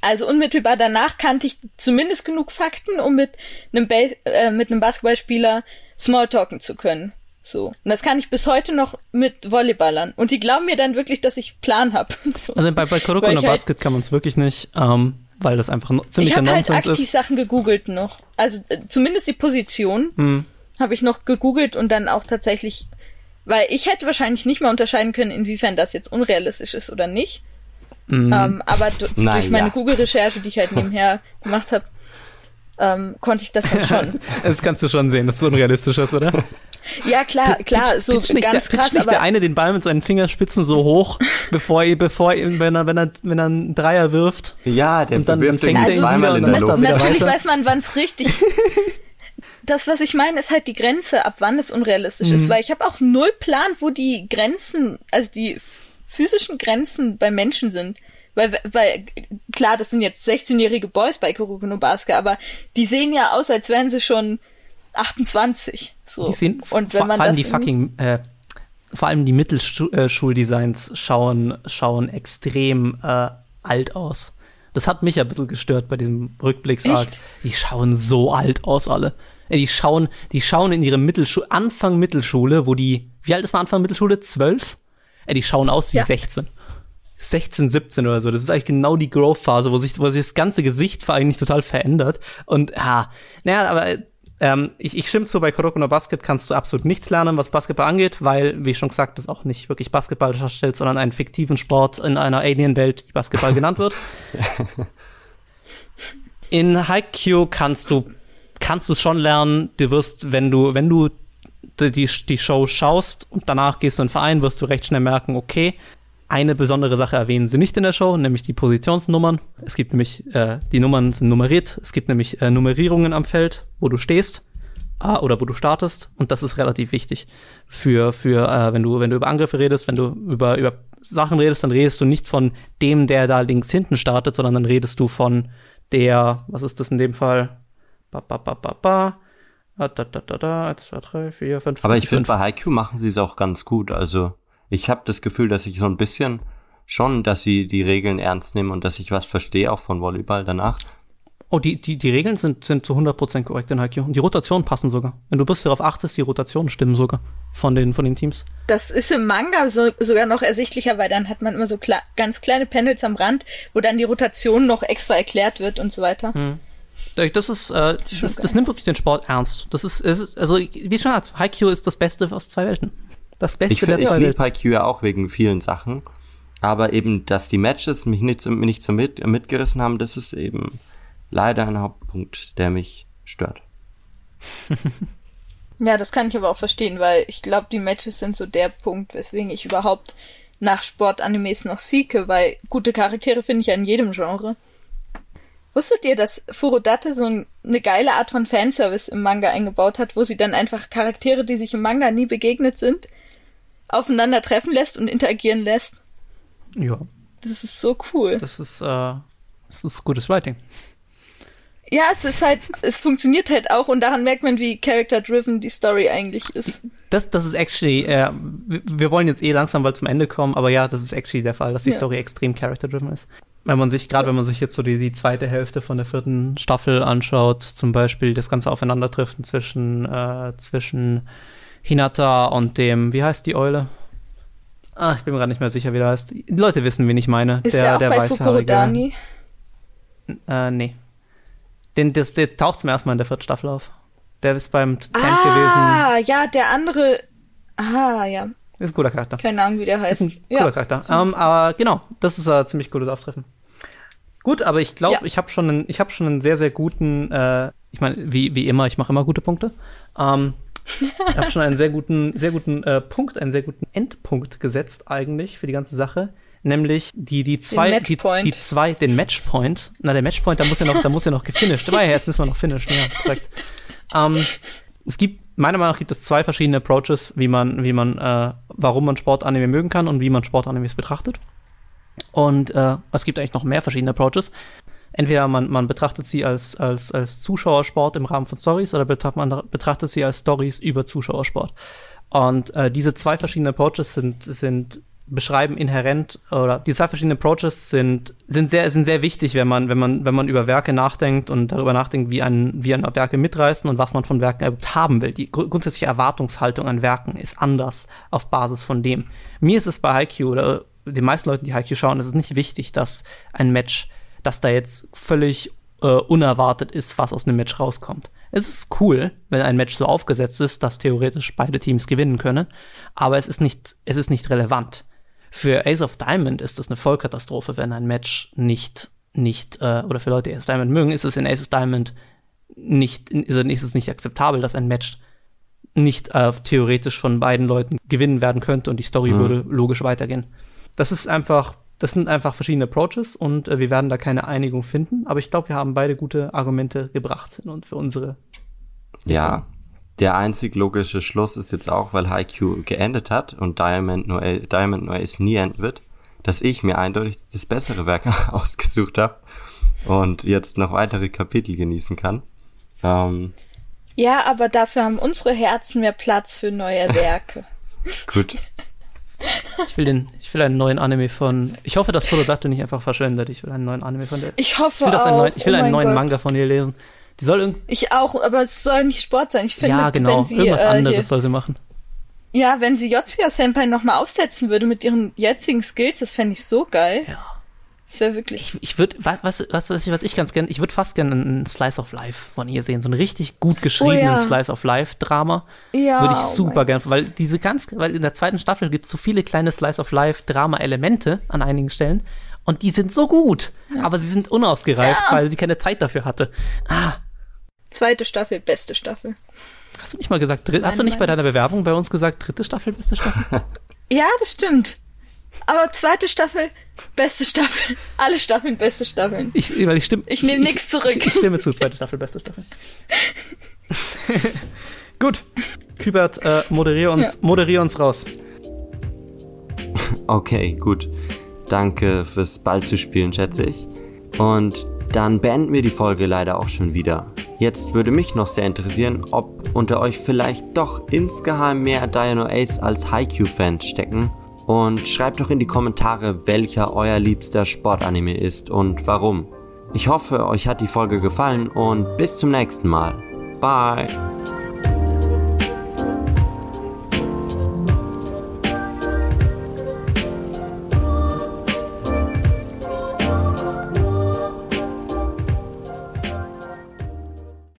Also unmittelbar danach kannte ich zumindest genug Fakten, um mit einem, ba äh, mit einem Basketballspieler Smalltalken zu können. So. Und das kann ich bis heute noch mit Volleyballern. Und die glauben mir dann wirklich, dass ich Plan habe. So. Also bei, bei Kuroko no ich halt- Basket kann man es wirklich nicht, ähm, weil das einfach no- Ich habe halt Nonsens aktiv ist. Sachen gegoogelt noch. Also äh, zumindest die Position Hm. habe ich noch gegoogelt und dann auch tatsächlich, weil ich hätte wahrscheinlich nicht mal unterscheiden können, inwiefern das jetzt unrealistisch ist oder nicht. Mhm. Ähm, aber du, Na durch meine ja. Google-Recherche, die ich halt nebenher gemacht habe, ähm, konnte ich das dann schon. Das kannst du schon sehen, dass es unrealistisch ist, oder? Ja, klar, klar, so pitcht nicht, ganz der, krass, nicht aber der eine den Ball mit seinen Fingerspitzen so hoch, bevor er, bevor er, wenn er, wenn er, wenn er einen Dreier wirft. Ja, der Und dann wirft fängt irgendwie er ihn zweimal in der dann Luft. natürlich weiß man, wann es richtig. das, was ich meine, ist halt die Grenze, ab wann es unrealistisch Mhm. ist, weil ich habe auch null Plan, wo die Grenzen, also die physischen Grenzen bei Menschen sind. Weil, weil, klar, das sind jetzt 16-jährige Boys bei Kuroko no Basket, aber die sehen ja aus, als wären sie schon 28. So. Die sehen, Und wenn vor, man vor allem die fucking, äh, vor allem die Mittelschuldesigns schauen, schauen extrem äh, alt aus. Das hat mich ein bisschen gestört bei diesem Rückblicksarg. Die schauen so alt aus, alle. Äh, Die schauen, die schauen in ihre Mittelschule, Anfang Mittelschule, wo die, wie alt ist man Anfang Mittelschule? Zwölf? Äh, die schauen aus wie Ja. 16. 16, 17 oder so. Das ist eigentlich genau die Growth-Phase, wo sich, wo sich das ganze Gesicht eigentlich total verändert. Und ja, naja, aber ähm, ich, ich stimme zu, bei Kuroko no Basket kannst du absolut nichts lernen, was Basketball angeht, weil, wie schon gesagt, das auch nicht wirklich Basketball darstellt, sondern einen fiktiven Sport in einer Alien-Welt, die Basketball genannt wird. In Haikyuu kannst du kannst du schon lernen. Du wirst, wenn du wenn du die, die, die Show schaust und danach gehst du in den Verein, wirst du recht schnell merken, okay, eine besondere Sache erwähnen sie nicht in der Show, nämlich die Positionsnummern. Es gibt nämlich, äh, die Nummern sind nummeriert. Es gibt nämlich äh, Nummerierungen am Feld, wo du stehst äh, oder wo du startest. Und das ist relativ wichtig für, für äh, wenn du, wenn du über Angriffe redest, wenn du über, über Sachen redest, dann redest du nicht von dem, der da links hinten startet, sondern dann redest du von der, was ist das in dem Fall? Ba, ba, ba, ba, ba. Ah, Da, da, da, da, 1, 2, 3, 4, 5, Aber ich finde, 5. bei Haikyuu machen sie es auch ganz gut. Also ich habe das Gefühl, dass ich so ein bisschen schon, dass sie die Regeln ernst nehmen und dass ich was verstehe, auch von Volleyball danach. Oh, die, die, die Regeln sind, sind zu 100% korrekt in Haikyuu. Und die Rotationen passen sogar. Wenn du bis darauf achtest, die Rotationen stimmen sogar von den, von den Teams. Das ist im Manga so, sogar noch ersichtlicher, weil dann hat man immer so kle ganz kleine Panels am Rand, wo dann die Rotation noch extra erklärt wird und so weiter. Das ist, äh, das, das nimmt wirklich den Sport ernst. Das ist, es ist also, wie schon gesagt, Haikyuu ist das Beste aus zwei Welten. Das Beste Ich, der find- ich zwei liebe. Haikyuu ja auch wegen vielen Sachen. Aber eben, dass die Matches mich nicht, so- nicht so mit, mitgerissen haben, das ist eben leider ein Hauptpunkt, der mich stört. Ja, das kann ich aber auch verstehen, weil ich glaube, die Matches sind so der Punkt, weswegen ich überhaupt nach Sportanimes noch sieke, weil gute Charaktere finde ich ja in jedem Genre. Wusstet ihr, dass Furodate so ein, eine geile Art von Fanservice im Manga eingebaut hat, wo sie dann einfach Charaktere, die sich im Manga nie begegnet sind, aufeinander treffen lässt und interagieren lässt? Ja, Das ist so cool. das ist, äh, das ist gutes Writing. Ja, es ist halt, es funktioniert halt auch und daran merkt man, wie character-driven die Story eigentlich ist. Das, das ist actually, äh, wir, wollen jetzt eh langsam bald zum Ende kommen, aber ja, das ist actually der Fall, dass die Ja. Story extrem character-driven ist. Wenn man sich, gerade wenn man sich jetzt so die, die zweite Hälfte von der vierten Staffel anschaut, zum Beispiel das ganze Aufeinandertreffen zwischen, äh, zwischen Hinata und dem, wie heißt die Eule? Ah, ich bin mir gerade nicht mehr sicher, wie der heißt. Die Leute wissen, wen ich meine. Ist der, ja auch der bei weißhaarige. Fukurodani. Äh, nee. Den, das, der taucht zum ersten Mal in der vierten Staffel auf. Der ist beim Camp gewesen. Ah, ja, der andere. Ah, ja. Ist ein cooler Charakter. Keine Ahnung, wie der heißt. Ist ein cooler ja. Charakter. Ähm, aber genau, das ist ein ziemlich cooles Auftreffen. Gut, aber ich glaube, Ja. ich habe schon, einen- ich habe schon einen sehr, sehr guten, äh, ich meine, wie, wie immer, ich mache immer gute Punkte. Ähm, ich habe schon einen sehr guten, sehr guten äh, Punkt, einen sehr guten Endpunkt gesetzt eigentlich für die ganze Sache. Nämlich die, die zwei, die, Matchpoint. die zwei, den Matchpoint. Na, der Matchpoint, da muss ja noch, da muss ja noch gefinisht. Aber ja, jetzt müssen wir noch finishen, ja, korrekt. Ähm, es gibt meiner Meinung nach gibt es zwei verschiedene Approaches, wie man, wie man, äh, warum man Sportanime mögen kann und wie man Sportanimes betrachtet. Und äh, es gibt eigentlich noch mehr verschiedene Approaches. Entweder man, man betrachtet sie als, als, als Zuschauersport im Rahmen von Stories oder betrachtet man betrachtet sie als Stories über Zuschauersport. Und äh, diese zwei verschiedenen Approaches sind, sind beschreiben inhärent oder die zwei verschiedenen Approaches sind, sind sehr, sind sehr wichtig, wenn man, wenn man, wenn man über Werke nachdenkt und darüber nachdenkt, wie ein, wie ein Werke mitreißen und was man von Werken überhaupt haben will. Die grundsätzliche Erwartungshaltung an Werken ist anders auf Basis von dem. Mir ist es bei Haikyuu oder den meisten Leuten, die Haikyuu schauen, ist es nicht wichtig, dass ein Match, dass da jetzt völlig äh, unerwartet ist, was aus einem Match rauskommt. Es ist cool, wenn ein Match so aufgesetzt ist, dass theoretisch beide Teams gewinnen können, aber es ist nicht, es ist nicht relevant für Ace of Diamond ist das eine Vollkatastrophe, wenn ein Match nicht, nicht, äh, oder für Leute, die Ace of Diamond mögen, ist es in Ace of Diamond nicht, ist es nicht akzeptabel, dass ein Match nicht äh, theoretisch von beiden Leuten gewinnen werden könnte und die Story mhm. würde logisch weitergehen. Das ist einfach, das sind einfach verschiedene Approaches und äh, wir werden da keine Einigung finden, aber ich glaube, wir haben beide gute Argumente gebracht und für unsere. Ja, der einzig logische Schluss ist jetzt auch, weil Haikyuu geendet hat und Diamond No, Diamond no Ace nie enden wird, dass ich mir eindeutig das bessere Werk ausgesucht habe und jetzt noch weitere Kapitel genießen kann. Ähm, ja, aber dafür haben unsere Herzen mehr Platz für neue Werke. Gut. Ich will den, ich will einen neuen Anime von. Ich hoffe, dass Furodate nicht einfach verschwendet. Ich will einen neuen Anime von der. Ich hoffe ich will, auch. Einen neuen, ich will oh einen neuen Gott. Manga von ihr lesen. Die soll irgendwie. Ich auch, aber es soll nicht Sport sein. Ich finde, Ja, genau. wenn sie, Irgendwas äh, anderes hier, soll sie machen. ja, wenn sie Yotsuya Senpai nochmal aufsetzen würde mit ihren jetzigen Skills, das fände ich so geil. Ja. Das wäre wirklich. Ich, ich würde, was, was, was, was ich, ganz gerne, ich würde fast gerne einen Slice of Life von ihr sehen. So einen richtig gut geschriebenen Oh ja. Slice of Life Drama. Ja, Würde ich oh super gerne, weil diese ganz, weil in der zweiten Staffel gibt es so viele kleine Slice of Life Drama Elemente an einigen Stellen. Und die sind so gut, aber sie sind unausgereift, Ja. weil sie keine Zeit dafür hatte. Ah, Zweite Staffel, beste Staffel. hast du nicht mal gesagt, dritt, hast du nicht bei deiner Bewerbung bei uns gesagt, dritte Staffel, beste Staffel? Ja, das stimmt. Aber zweite Staffel, beste Staffel. Alle Staffeln, beste Staffeln. Ich, weil ich stimme. Ich nehm nix zurück. Ich, ich stimme zu, zweite Staffel, beste Staffel. Gut. Kübert, äh, moderier uns, moderier uns raus. Okay, gut. Danke fürs Ball zu spielen, schätze ich. Und dann beenden wir die Folge leider auch schon wieder. Jetzt würde mich noch sehr interessieren, ob unter euch vielleicht doch insgeheim mehr Dino Ace als Haikyuu-Fans stecken. Und schreibt doch in die Kommentare, welcher euer liebster Sportanime ist und warum. Ich hoffe, euch hat die Folge gefallen und bis zum nächsten Mal. Bye!